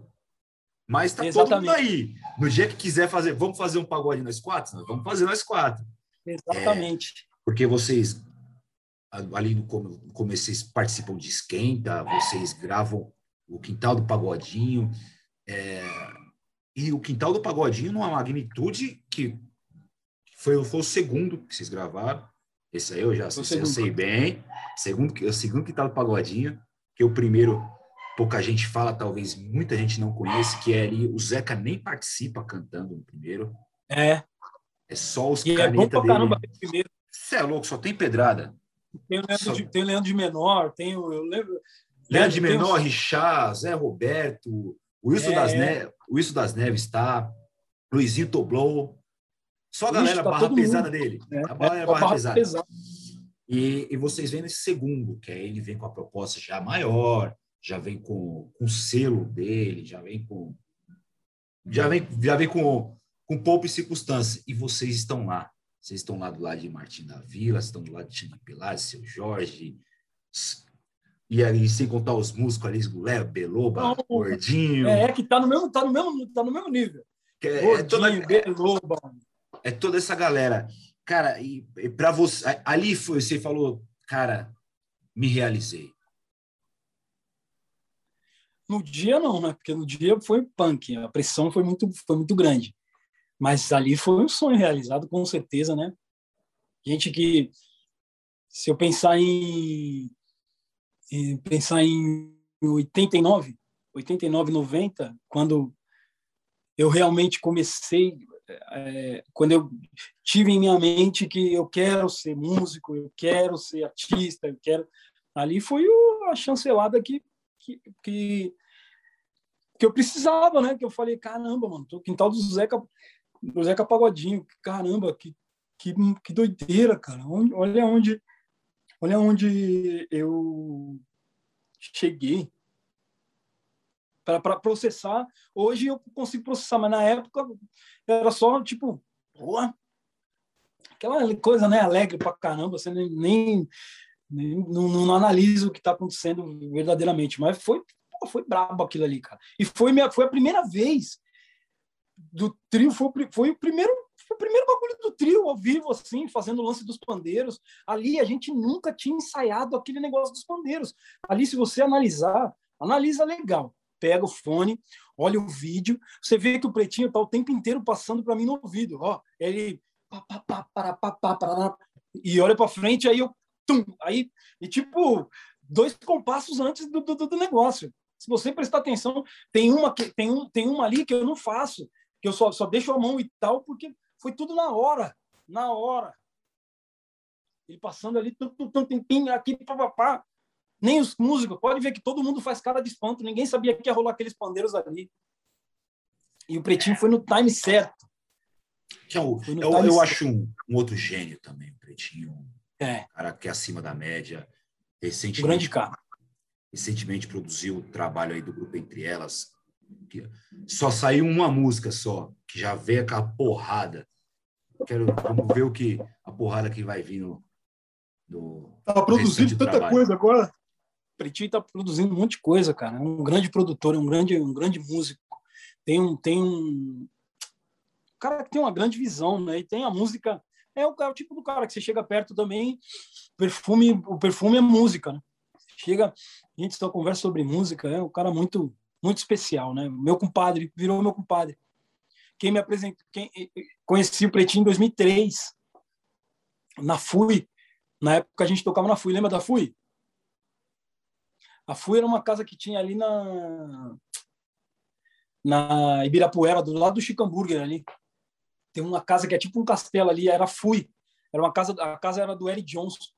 Mas tá Exatamente. todo mundo aí. No dia que quiser fazer, vamos fazer um pagode nós quatro? Nós vamos fazer nós quatro. Exatamente. É, porque vocês ali no começo vocês participam de esquenta, vocês gravam o Quintal do Pagodinho, é, e o Quintal do Pagodinho numa magnitude que foi, foi o segundo que vocês gravaram, esse aí eu já eu sei bem, segundo, o segundo Quintal do Pagodinho, que o primeiro pouca gente fala, talvez muita gente não conhece, que é ali, o Zeca nem participa cantando no primeiro. É. É só os e caneta é dele. Você é louco, só tem pedrada. Tem o Leandro, de, tem o Leandro de Menor, tem o. Eu lembro, Leandro de Menor, tem... Richard, Zé Roberto, o Wilson, é, das, Ne... o Wilson das Neves está, Luizinho Toblou. Só a galera tá barra pesada mundo. dele. É, a barra, é, barra, barra pesada. pesada. E, e vocês vêm nesse segundo, que aí ele vem com a proposta já maior, já vem com, com o selo dele, já vem com. Já vem, já vem com, com poupa e circunstância. E vocês estão lá. Vocês estão lá do lado de Martim da Vila, estão do lado de Tina Pilar, seu Jorge, e aí, sem contar os músicos ali, Léo, Beloba, Gordinho. É, que tá no mesmo, tá no mesmo, tá no mesmo nível. É, Gordinho, é toda, Beloba. É, é, toda essa galera. Cara, e, e para você, ali foi, você falou, cara, me realizei. No dia não, né? Porque no dia foi punk, a pressão foi muito, foi muito grande. Mas ali foi um sonho realizado, com certeza, né? Gente que, se eu pensar em, em pensar em 89, 89, 90, quando eu realmente comecei, é, quando eu tive em minha mente que eu quero ser músico, eu quero ser artista, eu quero. Ali foi a chancelada que, que, que, que eu precisava, né? Que eu falei, caramba, mano, o quintal do Zeca do Zeca Pagodinho. Caramba, que, que, que doideira, cara. Olha onde, olha onde eu cheguei para processar. Hoje eu consigo processar, mas na época era só tipo, boa, aquela coisa né, alegre para caramba, você nem, nem não, não, analisa o que está acontecendo verdadeiramente. Mas foi, foi brabo aquilo ali, cara. E foi, minha, foi a primeira vez do trio foi, foi o primeiro tipo, o primeiro bagulho do trio, ao vivo, assim, fazendo o lance dos pandeiros. Ali a gente nunca tinha ensaiado aquele negócio dos pandeiros. Ali, se você analisar, analisa legal. Pega o fone, olha o vídeo, você vê que o pretinho tá o tempo inteiro passando para mim no ouvido. Ó, ele. Pá, pá, pá, para, pá, pá, para, e olha para frente, aí eu. Tum, aí, e tipo, dois compassos antes do, do, do negócio. Se você prestar atenção, tem uma, que, tem, um, tem uma ali que eu não faço, que eu só, só deixo a mão e tal, porque foi tudo na hora, na hora. Ele passando ali, tum, tum, tum, tim, tim, aqui, papapá. Nem os músicos, pode ver que todo mundo faz cara de espanto, ninguém sabia que ia rolar aqueles pandeiros ali. E o Pretinho foi no time certo. Que é o, eu, eu, eu acho um, um, outro gênio também, o Pretinho. É. Um cara que é acima da média. Recentemente, um grande cara. Recentemente produziu o trabalho aí do grupo Entre Elas, só saiu uma música só, que já veio aquela porrada. Quero, vamos ver o que a porrada que vai vir no. no tá produzindo tanta trabalho. coisa agora. O Pretinho tá produzindo um monte de coisa, cara. É um grande produtor, é um grande, um grande músico. Tem um, tem um cara que tem uma grande visão, né? E tem a música. É o, é o tipo do cara que você chega perto também. Perfume, o perfume é música, né? Chega, a gente só conversa sobre música, é um cara muito muito especial, né? Meu compadre, virou meu compadre. Quem me apresentou, quem conheci o Pretinho em 2003, na FUI. Na época a gente tocava na FUI, lembra da FUI? A FUI era uma casa que tinha ali na na Ibirapuera, do lado do Chico Hambúrguer ali. Tem uma casa que é tipo um castelo ali, era FUI. Era uma casa, a casa era do Eric Johnson.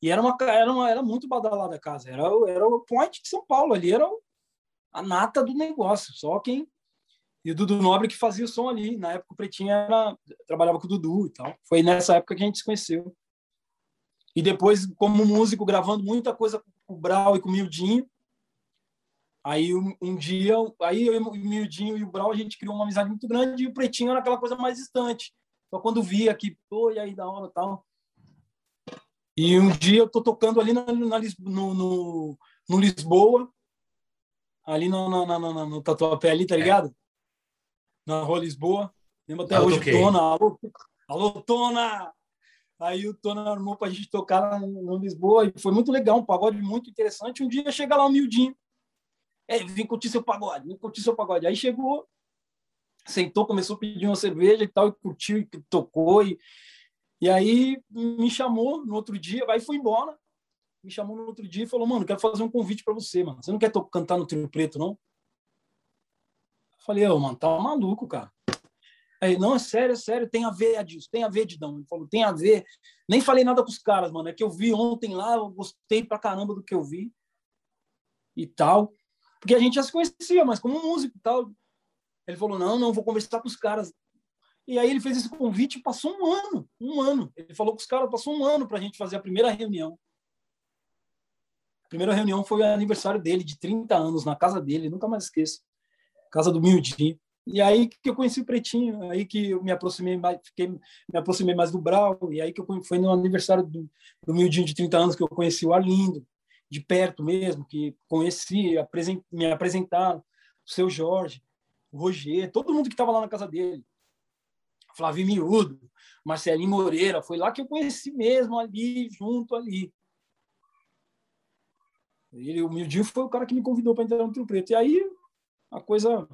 E era uma era uma, era muito badalada a casa, era era o point de São Paulo ali, era a nata do negócio. Só quem. E o Dudu Nobre que fazia o som ali. Na época o Pretinho era... trabalhava com o Dudu e tal. Foi nessa época que a gente se conheceu. E depois, como músico, gravando muita coisa com o Brau e com o Mildinho. Aí um, um dia, aí eu, o Mildinho e o Brau, a gente criou uma amizade muito grande e o Pretinho era aquela coisa mais distante. Só quando via que, pô, e aí da hora tal. E um dia eu tô tocando ali na, na no, no, no Lisboa, ali no, no, no, Tatuapé ali, tá é. ligado? É. Na Rua Lisboa. Lembra até hoje, Tona. Alô, alô, Tona! Aí o Tona armou pra gente tocar lá no Lisboa e foi muito legal, um pagode muito interessante. Um dia chega lá o Mildinho. É, vim curtir seu pagode, vim curtir seu pagode. Aí chegou, sentou, começou a pedir uma cerveja e tal, e curtiu, e tocou. E, e aí me chamou no outro dia, aí foi embora me chamou no outro dia e falou: Mano, quero fazer um convite para você, mano. Você não quer cantar no Trio Preto, não? Eu falei: Ô, mano, tá maluco, cara. Aí, não, é sério, é sério, tem a ver, Adilson, tem a ver, Didão. Ele falou: tem a ver. Nem falei nada com os caras, mano. É que eu vi ontem lá, eu gostei pra caramba do que eu vi e tal. Porque a gente já se conhecia, mas como músico e tal. Ele falou: não, não, vou conversar com os caras. E aí ele fez esse convite passou um ano, um ano. Ele falou com os caras, passou um ano para a gente fazer a primeira reunião. A primeira reunião foi o aniversário dele, de 30 anos, na casa dele, nunca mais esqueço. Casa do Mildinho. E aí que eu conheci o Pretinho, aí que eu me aproximei mais, fiquei, me aproximei mais do Brau, e aí que eu foi no aniversário do, do Mildinho de 30 anos que eu conheci o Arlindo, de perto mesmo, que conheci, me apresentaram, o seu Jorge, o Roger, todo mundo que estava lá na casa dele. Flávio Miúdo, Marcelinho Moreira, foi lá que eu conheci mesmo ali, junto ali. Ele, o Mildinho foi o cara que me convidou para entrar no Trio Preto. E aí a coisa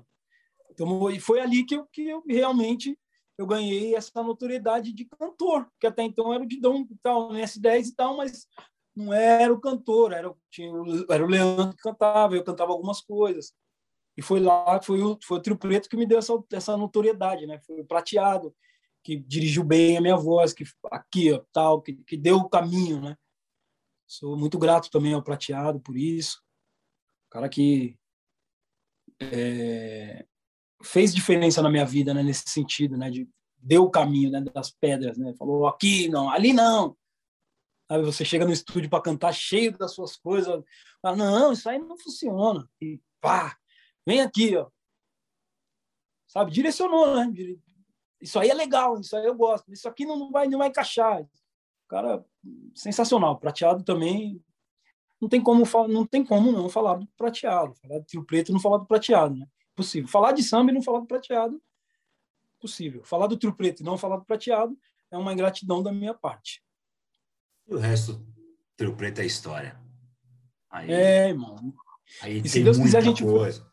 tomou. E foi ali que eu, que eu realmente eu ganhei essa notoriedade de cantor, que até então era o Didão e tal, no S10 e tal, mas não era o cantor, era, tinha, era o Leandro que cantava, eu cantava algumas coisas. E foi lá, foi o, foi o Trio Preto que me deu essa, essa notoriedade, né? Foi o Prateado, que dirigiu bem a minha voz, que aqui, ó, tal, que, que deu o caminho, né? Sou muito grato também ao Prateado por isso. Cara que é, fez diferença na minha vida, né, nesse sentido, né, de deu o caminho né, das pedras, né? Falou aqui não, ali não. Sabe, você chega no estúdio para cantar cheio das suas coisas, fala, não, isso aí não funciona. E pá, vem aqui, ó. Sabe, direcionou, né? Isso aí é legal, isso aí eu gosto. Isso aqui não vai não vai encaixar cara sensacional. Prateado também não tem como não tem como não falar do prateado. Falar de trio preto e não falar do prateado, né? Possível. Falar de samba e não falar do prateado possível. Falar do trio preto e não falar do prateado é uma ingratidão da minha parte. E o resto, trio preto é história. Aí, é, irmão. Aí e se Deus quiser, a gente coisa.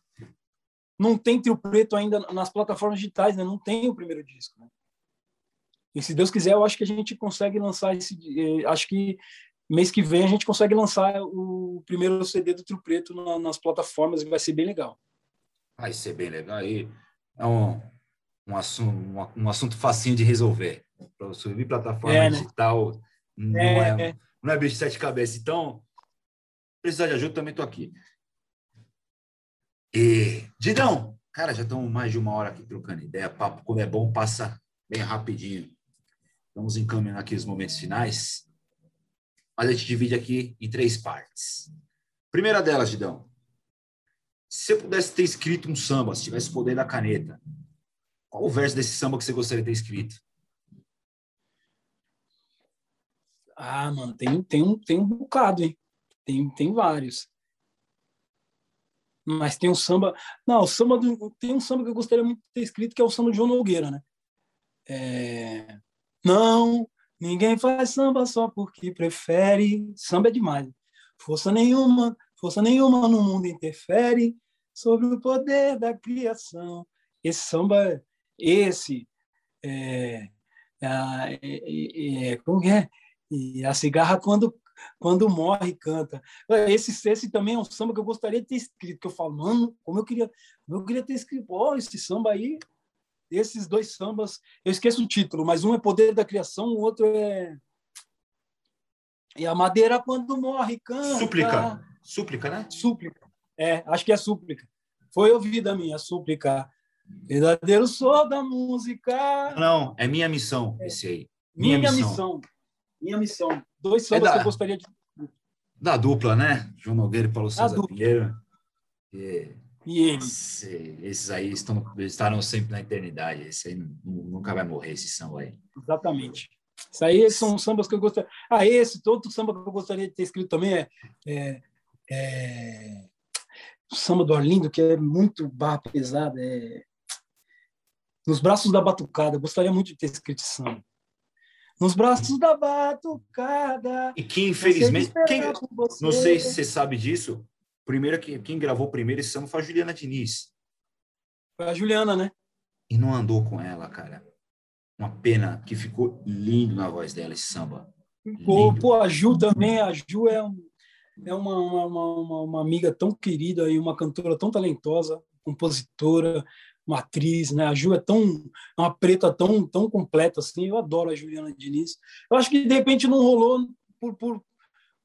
não tem trio preto ainda nas plataformas digitais, né? Não tem o primeiro disco. Né? E se Deus quiser, eu acho que a gente consegue lançar esse. Eh, acho que mês que vem a gente consegue lançar o primeiro CD do Trio Preto nas plataformas e vai ser bem legal. Vai ser bem legal. Aí é um, um, assunto, um, um assunto facinho de resolver. Para subir plataforma é, né? digital não é, é, não é bicho de sete cabeças. Então, precisar de ajuda, também estou aqui. E, Didão, cara, já estamos mais de uma hora aqui trocando ideia. Papo, quando é bom, passa bem rapidinho. Vamos encaminhar aqui os momentos finais. Mas a gente divide aqui em três partes. Primeira delas, Didão. Se você pudesse ter escrito um samba, se tivesse poder da caneta, qual o verso desse samba que você gostaria de ter escrito? Ah, mano, tem, tem, um, tem um bocado, hein? Tem, tem vários. Mas tem um samba. Não, samba do, tem um samba que eu gostaria muito de ter escrito, que é o samba de João Nogueira, né? É... Não, ninguém faz samba só porque prefere. Samba é demais. Força nenhuma, força nenhuma no mundo interfere sobre o poder da criação. Esse samba, esse, é, é, é, como é? E a cigarra, quando, quando morre, canta. Esse, esse também é um samba que eu gostaria de ter escrito, que eu falo, mano, como eu queria, eu queria ter escrito, ó, oh, esse samba aí, esses dois sambas, eu esqueço o título, mas um é Poder da Criação, o outro é. E a madeira quando morre canta. Súplica. Súplica, né? Súplica. É, acho que é súplica. Foi ouvida a minha súplica. Verdadeiro sou da música. Não, é minha missão, esse aí. Minha, minha missão. missão. Minha missão. Dois sambas é da, que eu gostaria de. Da dupla, né? João Nogueira e Paulo César Pinheiro. E, e eles. Esses aí estão, estarão sempre na eternidade. Esse aí nunca vai morrer, esse samba aí. Exatamente. Isso aí são sambas que eu gostaria. Ah, esse, outro samba que eu gostaria de ter escrito também é, é, é... o samba do Arlindo, que é muito barra pesada. É... Nos braços da batucada. Eu gostaria muito de ter escrito esse samba. Nos braços da batucada. E que, infelizmente, quem, não sei se você sabe disso, primeiro, quem gravou primeiro esse samba foi a Juliana Diniz. Foi a Juliana, né? E não andou com ela, cara. Uma pena que ficou lindo na voz dela esse samba. Pô, pô a Ju também, a Ju é, um, é uma, uma, uma, uma, amiga tão querida e uma cantora tão talentosa, compositora, uma atriz, né? A Ju é tão é uma preta tão tão completa assim. Eu adoro a Juliana Diniz. Eu acho que de repente não rolou por, por,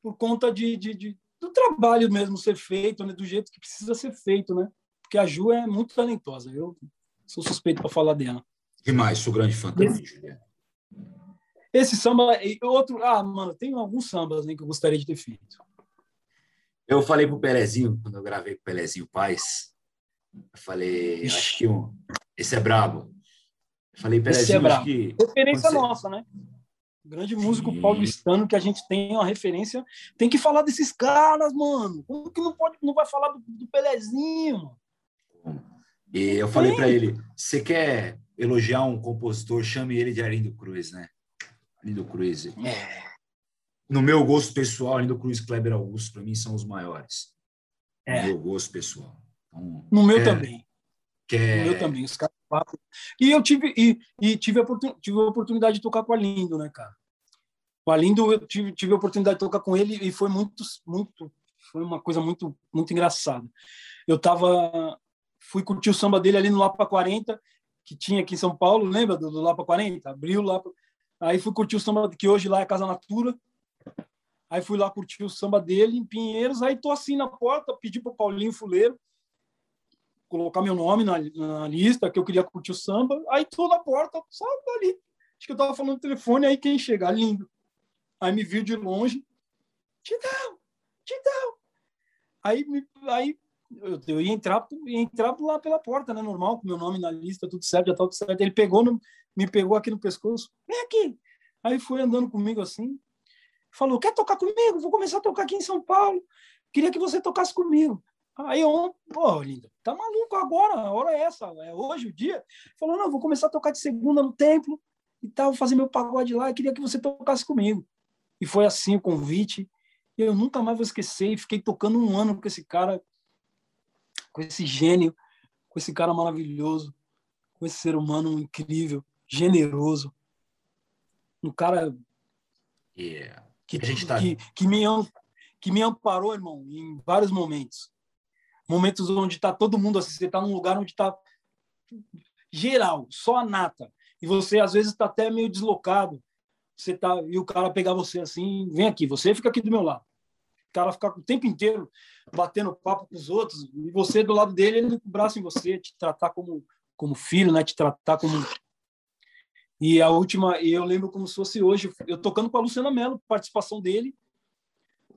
por conta de, de, de do trabalho mesmo ser feito, né? Do jeito que precisa ser feito, né? Porque a Ju é muito talentosa. Eu sou suspeito para falar dela. Demais, sou grande fã também, Juliana. Esse samba e outro, ah, mano, tem alguns sambas né, que eu gostaria de ter feito. Eu falei pro Pelezinho, quando eu gravei com o Pelezinho Paz, eu falei, acho que um, esse é brabo. Eu falei, Perezinho, esse é brabo. que... Referência você... nossa, né? grande músico Sim. paulistano que a gente tem uma referência. Tem que falar desses caras, mano. Como que não pode, não vai falar do, do Pelezinho? E eu falei para ele, você quer elogiar um compositor, chame ele de Arlindo Cruz, né? Arlindo Cruz. É. No meu gosto pessoal, Arlindo Cruz e Kleber Augusto, para mim, são os maiores. É. No meu gosto pessoal. Então, no meu também. Quer... No meu também. Os caras e eu tive e, e tive, a oportun, tive a oportunidade de tocar com a Lindo, né, cara? Com a Lindo eu tive, tive a oportunidade de tocar com ele e foi muito muito foi uma coisa muito muito engraçada. Eu tava fui curtir o samba dele ali no Lapa 40, que tinha aqui em São Paulo, lembra do, do Lapa 40? Abriu lá Aí fui curtir o samba que hoje lá é Casa Natura. Aí fui lá curtir o samba dele em Pinheiros, aí tô assim na porta, pedi pro Paulinho Fuleiro colocar meu nome na, na, lista, que eu queria curtir o samba. Aí tô na porta, só ali. Acho que eu tava falando no telefone, aí quem chega? Lindo. Aí me viu de longe. Tidão, Tidão. Aí, aí eu, ia entrar, ia entrar lá pela porta, né? Normal, com meu nome na lista, tudo certo, já tá tudo certo. Ele pegou, no, me pegou aqui no pescoço. Vem aqui. Aí foi andando comigo assim. Falou, quer tocar comigo? Vou começar a tocar aqui em São Paulo. Queria que você tocasse comigo. Aí eu, pô, linda, tá maluco agora? A hora é essa, é hoje o dia. Falou, não, vou começar a tocar de segunda no templo e tal, fazer meu pagode lá, e queria que você tocasse comigo. E foi assim o convite. E eu nunca mais vou esquecer. E fiquei tocando um ano com esse cara, com esse gênio, com esse cara maravilhoso, com esse ser humano incrível, generoso. Um cara yeah. que, tá... que, que, me, que me amparou, irmão, em vários momentos. Momentos onde está todo mundo assim, você está num lugar onde está geral, só a nata. E você, às vezes, está até meio deslocado você tá e o cara pegar você assim, vem aqui, você fica aqui do meu lado. O cara ficar o tempo inteiro batendo papo com os outros e você do lado dele, ele com o braço em você, te tratar como como filho, né? Te tratar como e a última, eu lembro como se fosse hoje, eu tocando com a Luciana Mello, participação dele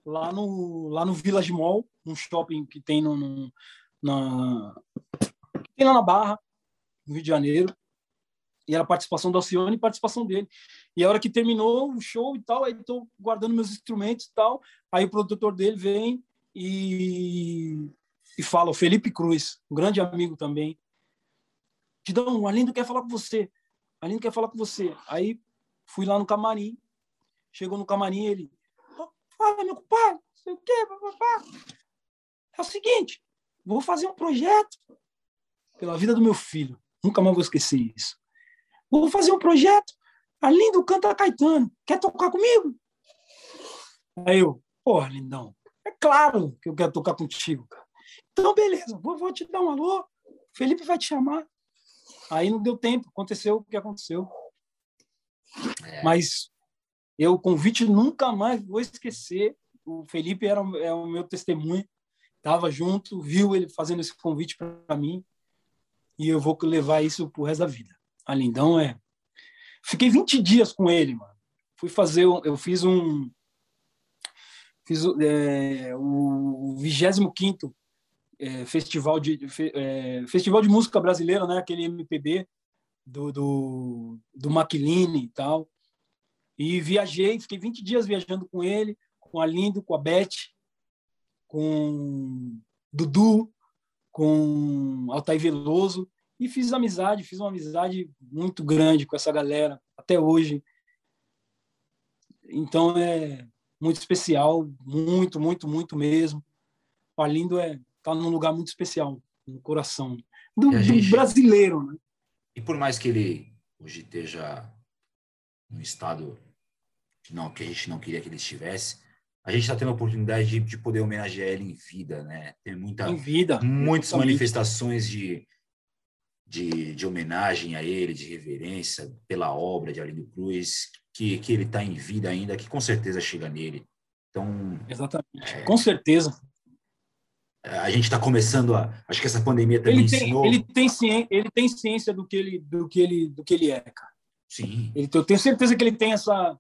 lá no lá no Village Mall, um shopping que tem no, no na tem lá na Barra, no Rio de Janeiro e era participação do Alcione e participação dele. E a hora que terminou o show e tal, aí estou guardando meus instrumentos e tal, aí o produtor dele vem e, e fala, o Felipe Cruz, um grande amigo também, Tidão, o Alindo quer falar com você, o Alindo quer falar com você. Aí fui lá no camarim, chegou no camarim ele, fala, meu compadre, sei o quê, papapá. É o seguinte, vou fazer um projeto pela vida do meu filho. Nunca mais vou esquecer isso. Vou fazer um projeto. Lindo canta Caetano. Quer tocar comigo? Aí eu, porra, lindão, é claro que eu quero tocar contigo, cara. Então, beleza, vou, vou te dar um alô. Felipe vai te chamar. Aí não deu tempo, aconteceu o que aconteceu. É. Mas eu, o convite nunca mais vou esquecer. O Felipe era é o meu testemunho, estava junto, viu ele fazendo esse convite para mim, e eu vou levar isso pro resto da vida. A Lindão é. Fiquei 20 dias com ele, mano. Fui fazer, eu fiz um. Fiz é, o 25 é, festival de é, festival de música brasileira, né? Aquele MPB do do, do e tal. E viajei, fiquei 20 dias viajando com ele, com a Lindo, com a Beth, com Dudu, com Altair Veloso e fiz amizade, fiz uma amizade muito grande com essa galera até hoje. Então é muito especial, muito, muito, muito mesmo. O Arlindo é tá num lugar muito especial no coração do, gente, do brasileiro, né? E por mais que ele hoje esteja num estado não que a gente não queria que ele estivesse, a gente está tendo a oportunidade de, de, poder homenagear ele em vida, né? Tem muita, em vida, muitas manifestações de de, de homenagem a ele, de reverência pela obra de Arlindo Cruz, que, que ele está em vida ainda, que com certeza chega nele. Então, Exatamente, é, com certeza. A gente está começando a. Acho que essa pandemia também ele tem, ensinou. Ele tem, ciência, ele tem ciência do que ele, do que ele, do que ele é, cara. Sim. Ele, eu tenho certeza que ele tem essa,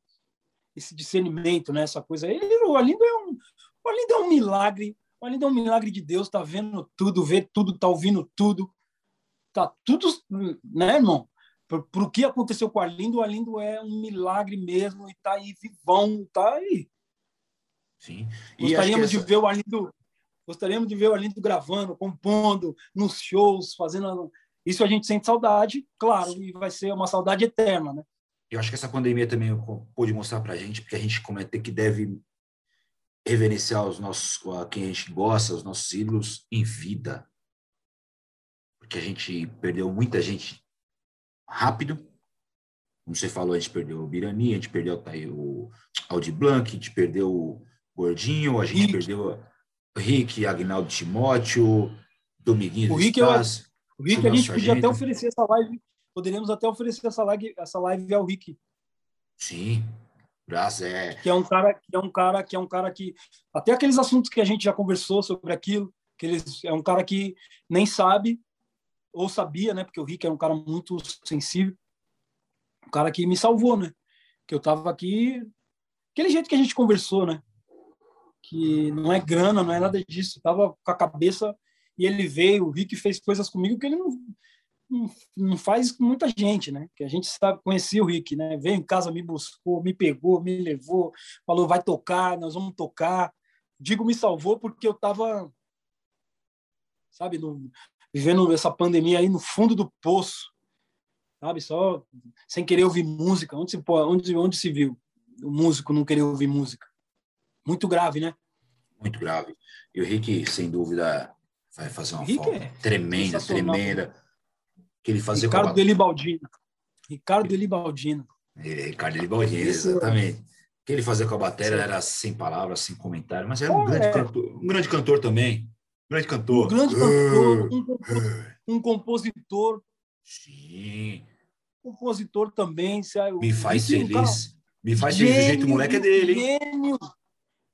esse discernimento, né? Essa coisa. Ele, o Arlindo é um, o Arlindo é um milagre. O Arlindo é um milagre de Deus. Está vendo tudo, vê tudo, está ouvindo tudo tá tudo, né, irmão? Para o que aconteceu com o Arlindo, o Arlindo é um milagre mesmo e tá aí vivão, tá aí. Sim. E gostaríamos essa... de ver o Arlindo, gostaríamos de ver o Arlindo gravando, compondo, nos shows, fazendo. Isso a gente sente saudade, claro, e vai ser uma saudade eterna, né? Eu acho que essa pandemia também pôde mostrar para a gente, porque a gente comete que deve reverenciar os nossos, a quem a gente gosta, os nossos ídolos em vida porque a gente perdeu muita gente rápido. Como você falou, a gente perdeu o Birani, a gente perdeu o Aldi Blanc, a gente perdeu o Gordinho, a gente Rick. perdeu o Rick, Agnaldo Timóteo, Dominguinho o Rick, eu, o Rick a gente podia até oferecer essa live, poderíamos até oferecer essa live, essa live ao Rick. Sim, graças é. Que é um cara, que é um cara, que é um cara que até aqueles assuntos que a gente já conversou sobre aquilo, que eles é um cara que nem sabe ou sabia, né? Porque o Rick é um cara muito sensível, um cara que me salvou, né? Que eu tava aqui, aquele jeito que a gente conversou, né? Que não é grana, não é nada disso. Eu tava com a cabeça e ele veio, o Rick fez coisas comigo que ele não, não, faz com muita gente, né? Que a gente sabe, conhecia o Rick, né? Veio em casa, me buscou, me pegou, me levou, falou vai tocar, nós vamos tocar. Digo me salvou porque eu tava sabe? No, vivendo essa pandemia aí no fundo do poço, sabe? Só sem querer ouvir música. Onde se, onde, onde se viu o músico não querer ouvir música? Muito grave, né? Muito grave. E o Rick, sem dúvida, vai fazer uma falta é tremenda, tremenda. Que ele fazia Ricardo com a... Elibaldino. Ricardo Elibaldino. É, Ricardo Elibaldino, exatamente. O que ele fazia com a bateria era sem palavras, sem comentário, mas era um, grande, é. cantor, um grande cantor também. Um grande cantor. Um grande cantor, um, compositor, um compositor. Sim. Compositor também. Me faz feliz. Cara, Me faz feliz do jeito moleque é dele. Gênio.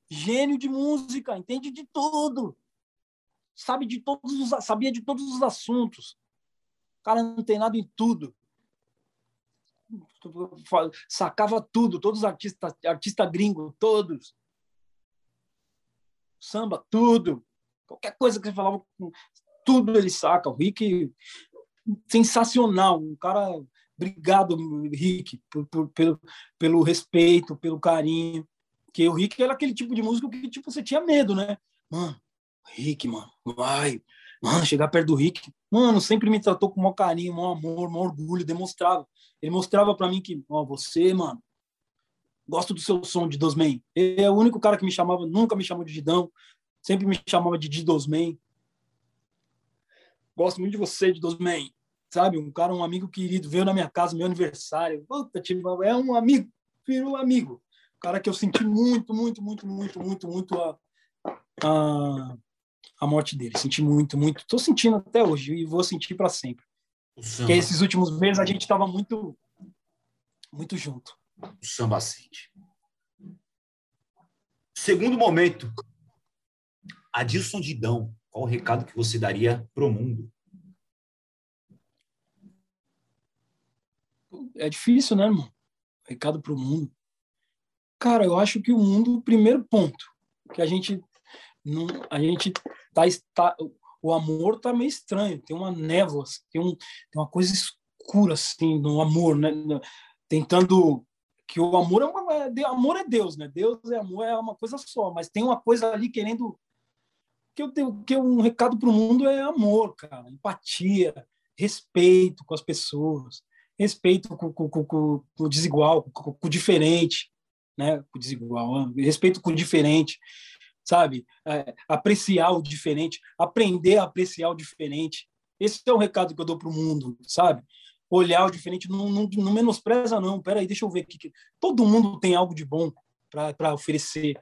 Gênio de música, entende de tudo. Sabe de todos os, sabia de todos os assuntos. Cara antenado em tudo. Sacava tudo, todos os artistas, artista gringo, todos. Samba, tudo. Qualquer coisa que você falava, tudo ele saca. O Rick, sensacional. Um cara, obrigado, Rick, por, por, pelo, pelo respeito, pelo carinho. Porque o Rick era aquele tipo de músico que tipo, você tinha medo, né? Mano, Rick, mano, vai. Mano, chegar perto do Rick, mano, sempre me tratou com maior carinho, maior amor, maior orgulho, demonstrava. Ele mostrava para mim que, ó, você, mano, gosto do seu som de Dosman. Ele é o único cara que me chamava, nunca me chamou de Didão, sempre me chamava de Didosman. Gosto muito de você, Didosman. Sabe, um cara, um amigo querido, veio na minha casa, meu aniversário. Puta, é um amigo, filho um amigo. Um cara que eu senti muito, muito, muito, muito, muito, muito a, a, a morte dele. Senti muito, muito. Estou sentindo até hoje e vou sentir para sempre. Porque esses últimos meses a gente estava muito, muito junto. O samba sente. Segundo momento, Adilson Didão, qual o recado que você daria para o mundo? É difícil, né, irmão? Recado para o mundo. Cara, eu acho que o mundo, primeiro ponto, que a gente não, a gente tá, está, o amor tá meio estranho, tem uma névoa, tem, um, tem uma coisa escura assim no amor, né? Tentando que o amor é uma, é, amor é Deus, né? Deus é amor é uma coisa só, mas tem uma coisa ali querendo que eu tenho que um recado para o mundo é amor, cara, empatia, respeito com as pessoas, respeito com, com, com, com o desigual, com, com, o diferente, né? Com o desigual, respeito com o diferente sabe? É, apreciar o diferente, aprender a apreciar o diferente. Esse é o recado que eu dou para o mundo, sabe? Olhar o diferente, não, não, não menospreza, não. Peraí, deixa eu ver aqui. Todo mundo tem algo de bom para oferecer.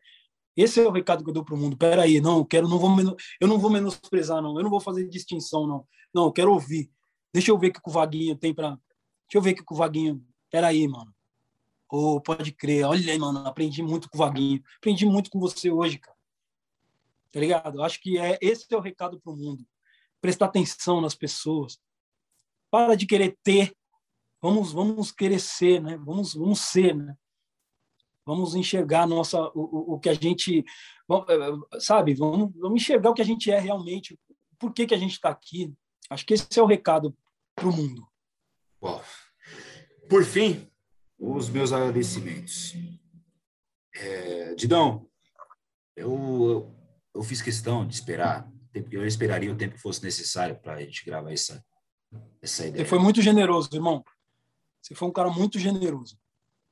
Esse é o recado que eu dou para o mundo. Peraí, não, eu quero, não vou, eu não vou menosprezar, não. Eu não vou fazer distinção, não. Não, eu quero ouvir. Deixa eu ver o que o Vaguinho tem para. Deixa eu ver o que o Vaguinho. Peraí, mano. Oh, pode crer. Olha aí, mano. Aprendi muito com o Vaguinho. Aprendi muito com você hoje, cara. Tá ligado? Acho que é esse é o recado para o mundo. Prestar atenção nas pessoas. Para de querer ter. Vamos, vamos querer ser, né? Vamos, vamos ser, né? Vamos enxergar nossa, o, o, que a gente, eh, sabe? Vamos, vamos enxergar o que a gente é realmente. Por que, que a gente está aqui? Acho que esse é o recado para o mundo. Bom, por fim, os meus agradecimentos. É, Didão, eu eu fiz questão de esperar, eu esperaria o tempo que fosse necessário para a gente gravar essa, essa ideia. Você foi muito generoso, irmão. Você foi um cara muito generoso.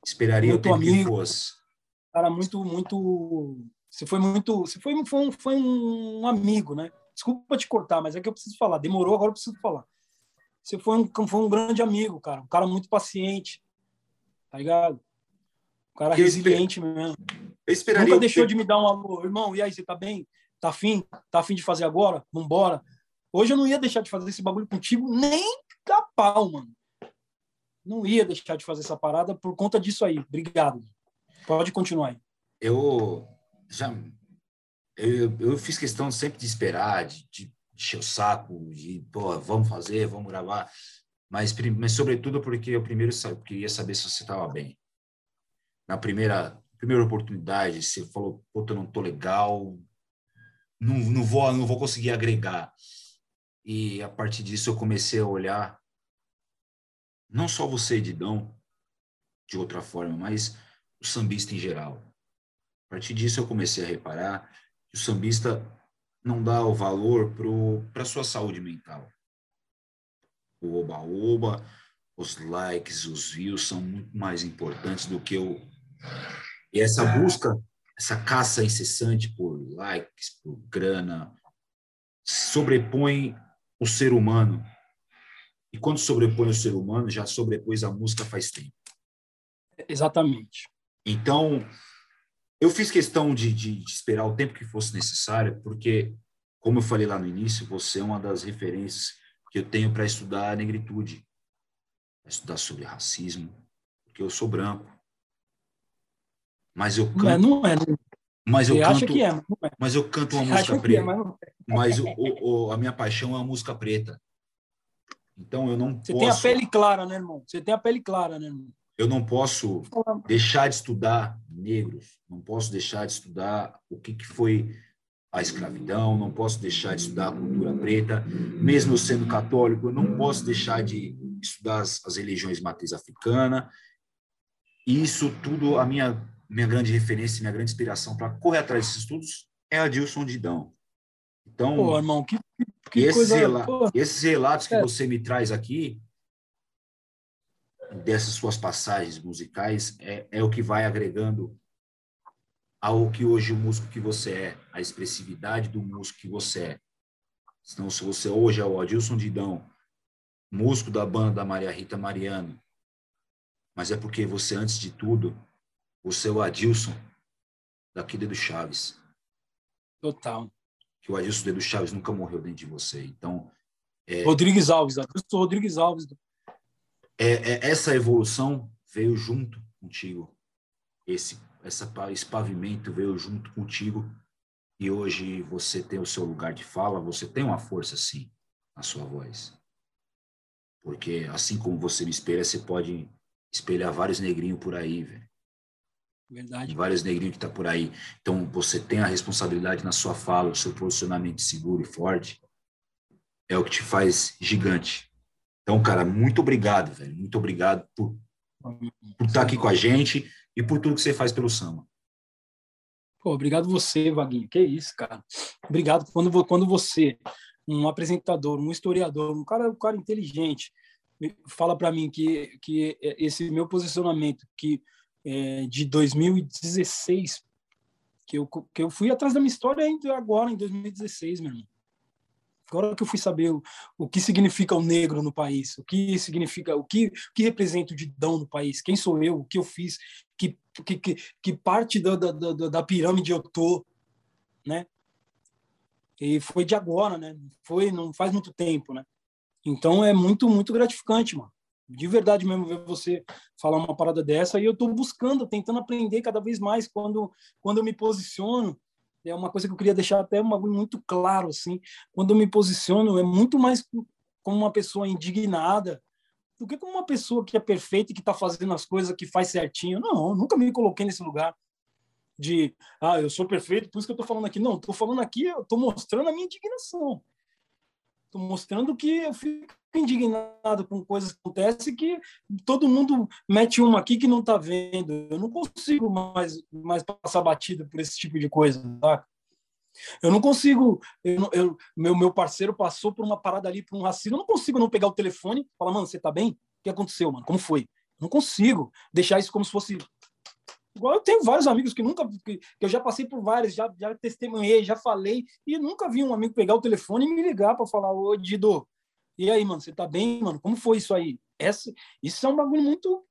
Esperaria muito o tempo amigo, que fosse. Cara, muito, muito. Você foi muito. Você foi, foi, um, foi um amigo, né? Desculpa te cortar, mas é que eu preciso falar. Demorou, agora eu preciso falar. Você foi um, foi um grande amigo, cara. Um cara muito paciente. Tá ligado? Um cara eu resiliente esper... mesmo. Eu esperaria. Nunca deixou de me dar um alô, irmão. E aí, você tá bem? Tá afim? Tá afim de fazer agora? Vambora. Hoje eu não ia deixar de fazer esse bagulho contigo nem capau, mano. Não ia deixar de fazer essa parada por conta disso aí. Obrigado. Pode continuar aí. Eu já eu, eu fiz questão sempre de esperar, de, de encher o saco, de, pô, vamos fazer, vamos gravar. Mas, mas sobretudo porque eu primeiro queria saber se você estava bem. Na primeira primeira oportunidade, você falou, puta, não tô legal, não, não, vou, não vou conseguir agregar. E a partir disso eu comecei a olhar não só você, Didão, de outra forma, mas o sambista em geral. A partir disso eu comecei a reparar que o sambista não dá o valor para a sua saúde mental. O oba-oba, os likes, os views são muito mais importantes do que o. E essa busca, essa caça incessante por likes, por grana, sobrepõe o ser humano. E quando sobrepõe o ser humano, já sobrepôs a música faz tempo. Exatamente. Então, eu fiz questão de, de, de, esperar o tempo que fosse necessário, porque, como eu falei lá no início, você é uma das referências que eu tenho para estudar a negritude, estudar sobre racismo, porque eu sou branco. Mas eu canto. Não é, não é. Mas eu canto, que é, é. Mas eu canto uma música é, preta. É, mas, mas o, o, a minha paixão é a música preta. Então eu não Você posso... tem a pele clara, né, irmão? Você tem a pele clara, né, irmão? Eu não posso deixar de estudar negros, não posso deixar de estudar o que, que foi a escravidão, não posso deixar de estudar a cultura preta, mesmo eu sendo católico, eu não posso deixar de estudar as, as religiões matriz africana. Isso tudo, a minha, minha grande referência, minha grande inspiração para correr atrás desses estudos é a Dilson Didão. Então, Pô, irmão, que, que esses, coisa... rela esses relatos que é. você me traz aqui, dessas suas passagens musicais é, é o que vai agregando ao que hoje o músico que você é, a expressividade do músico que você é. Então, se você hoje é o Adilson Didão, músico da banda da Maria Rita Mariano, mas é porque você, antes de tudo, o Adilson daqui do Chaves. Total. Que o Adilson Dedo Chaves nunca morreu dentro de você. Então. É... Rodrigues Alves, Adilson Rodrigues Alves é, é, essa evolução veio junto contigo. Esse, essa, esse pavimento veio junto contigo e hoje você tem o seu lugar de fala, você tem uma força, sim, na sua voz. Porque assim como você me espelha, você pode espelhar vários negrinhos por aí, velho. Verdade. Vários negrinhos que tá por aí. Então, você tem a responsabilidade na sua fala, o seu posicionamento seguro e forte é o que te faz gigante. Então, cara, muito obrigado, velho. Muito obrigado por, por estar aqui com a gente e por tudo que você faz pelo samba. Pô, obrigado você, Vaguinho. Que isso, cara. Obrigado quando, quando você, um apresentador, um historiador, um cara, um cara inteligente, fala para mim que, que esse meu posicionamento que é, de 2016 que eu, que eu fui atrás da minha história ainda agora em 2016, meu irmão. Agora que eu fui saber o, o que significa o negro no país, o que significa, o que, o que representa o Didão no país, quem sou eu, o que eu fiz, que, que, que, que parte da, da, da, da pirâmide eu tô, né? E foi de agora, né? Foi, não faz muito tempo, né? Então é muito, muito gratificante, mano. De verdade mesmo ver você falar uma parada dessa e eu estou buscando, tentando aprender cada vez mais quando, quando eu me posiciono é uma coisa que eu queria deixar até um bagulho muito claro, assim. Quando eu me posiciono, é muito mais como uma pessoa indignada do que como uma pessoa que é perfeita e que está fazendo as coisas que faz certinho. Não, nunca me coloquei nesse lugar de, ah, eu sou perfeito, por isso que eu estou falando aqui. Não, estou falando aqui, eu estou mostrando a minha indignação. Estou mostrando que eu fico indignado com coisas que acontecem que todo mundo mete uma aqui que não está vendo. Eu não consigo mais, mais passar batida por esse tipo de coisa, tá? Eu não consigo. Eu, eu, meu, meu parceiro passou por uma parada ali, por um racismo. Eu não consigo não pegar o telefone e falar, mano, você tá bem? O que aconteceu, mano? Como foi? Eu não consigo deixar isso como se fosse Igual eu tenho vários amigos que nunca, que, que eu já passei por vários, já, já testemunhei, já falei, e nunca vi um amigo pegar o telefone e me ligar para falar, ô Dido, e aí, mano, você tá bem, mano? Como foi isso aí? Essa, isso é um bagulho muito,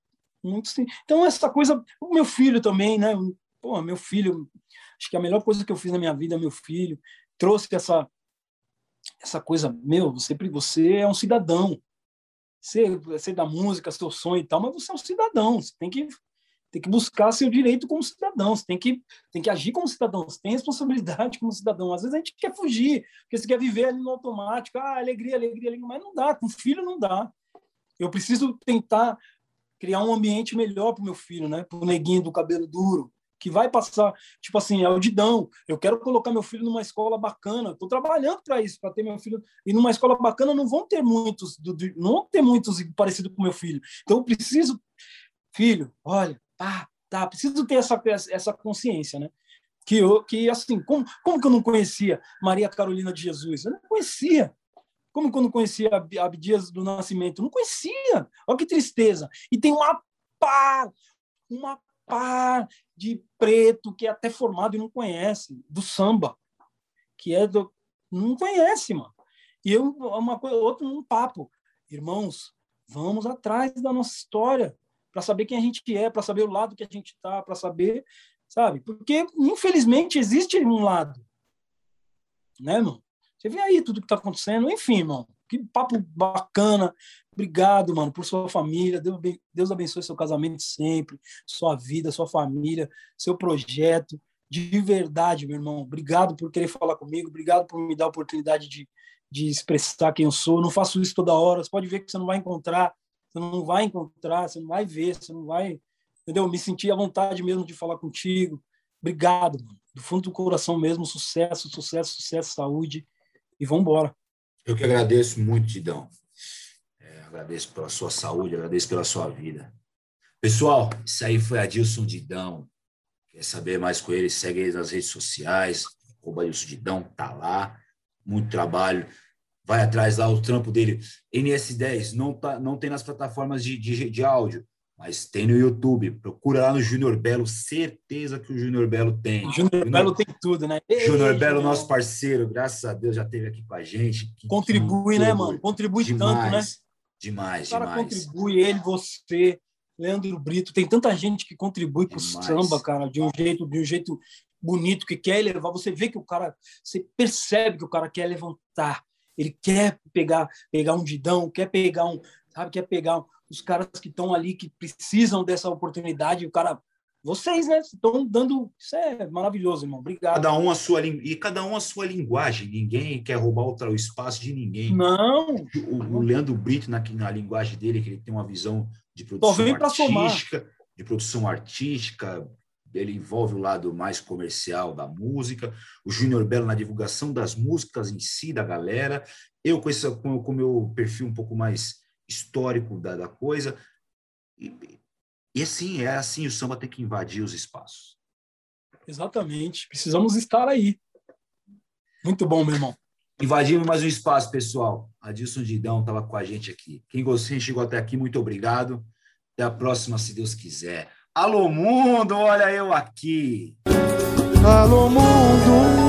muito. Então, essa coisa, o meu filho também, né? Pô, meu filho, acho que a melhor coisa que eu fiz na minha vida, meu filho, trouxe essa, essa coisa, meu, você, você é um cidadão. Você, você da música, seu sonho e tal, mas você é um cidadão. Você tem que tem que buscar seu direito como cidadão, você tem que, tem que agir como cidadão, você tem responsabilidade como cidadão. Às vezes a gente quer fugir, porque você quer viver ali no automático, ah, alegria, alegria, alegria, mas não dá, com filho não dá. Eu preciso tentar criar um ambiente melhor para o meu filho, né? Para o neguinho do cabelo duro, que vai passar, tipo assim, é o Didão. Eu quero colocar meu filho numa escola bacana. Estou trabalhando para isso, para ter meu filho e numa escola bacana. Não vão ter muitos, não vão ter muitos parecidos com meu filho. Então eu preciso, filho, olha, tá, tá, preciso ter essa, essa consciência, né? que, eu, que assim, como, como que eu não conhecia Maria Carolina de Jesus? Eu não conhecia. Como que eu não conhecia Abdias do Nascimento? Eu não conhecia. Olha que tristeza. E tem uma par, uma par de preto que é até formado e não conhece, do samba, que é do. Não conhece, mano. E eu, uma coisa, outro, um papo. Irmãos, vamos atrás da nossa história para saber quem a gente é, para saber o lado que a gente está, para saber, sabe? Porque, infelizmente, existe um lado. Né, irmão? Você vê aí tudo que está acontecendo. Enfim, irmão, que papo bacana. Obrigado, mano, por sua família. Deus, abençoe seu casamento sempre, sua vida, sua família, seu projeto. De verdade, meu irmão. Obrigado por querer falar comigo. Obrigado por me dar a oportunidade de, de expressar quem eu sou. Não faço isso toda hora. Você pode ver que você não vai encontrar. Você não vai encontrar, você não vai ver, você não vai. Entendeu? Me senti à vontade mesmo de falar contigo. Obrigado, mano. Do fundo do coração mesmo. Sucesso, sucesso, sucesso, saúde. E vamos embora. Eu que agradeço muito, Tidão. É, agradeço pela sua saúde, agradeço pela sua vida. Pessoal, isso aí foi Adilson Didão. Quer saber mais com ele? Segue ele nas redes sociais. O Adilson Didão tá lá. Muito trabalho. Vai atrás lá, o trampo dele. NS10 não, tá, não tem nas plataformas de, de, de áudio mas tem no YouTube. Procura lá no Júnior Belo, certeza que o Júnior Belo tem. Júnior Belo tem tudo, né? Júnior Belo, nosso parceiro, graças a Deus já esteve aqui com a gente. Contribui, né, mano? Contribui demais, tanto, né? Demais, o cara demais. contribui, ele, você, Leandro Brito, tem tanta gente que contribui com o samba, cara, de um jeito, de um jeito bonito, que quer levar. Você vê que o cara, você percebe que o cara quer levantar. Ele quer pegar, pegar um didão, quer pegar um, sabe, quer pegar os caras que estão ali, que precisam dessa oportunidade, o cara. Vocês, né? Estão dando. Isso é maravilhoso, irmão. Obrigado. Cada um a sua e cada um a sua linguagem. Ninguém quer roubar o espaço de ninguém. Não. O, o Leandro Brito, na, na linguagem dele, que ele tem uma visão de produção artística, de produção artística, ele envolve o lado mais comercial da música, o Júnior Belo na divulgação das músicas em si, da galera, eu com, esse, com o meu perfil um pouco mais histórico da, da coisa. E, e assim, é assim, o samba tem que invadir os espaços. Exatamente. Precisamos estar aí. Muito bom, meu irmão. Invadimos mais um espaço, pessoal. Adilson Didão estava com a gente aqui. Quem gostou, chegou até aqui, muito obrigado. Até a próxima, se Deus quiser. Alô, mundo, olha eu aqui. Alô, mundo.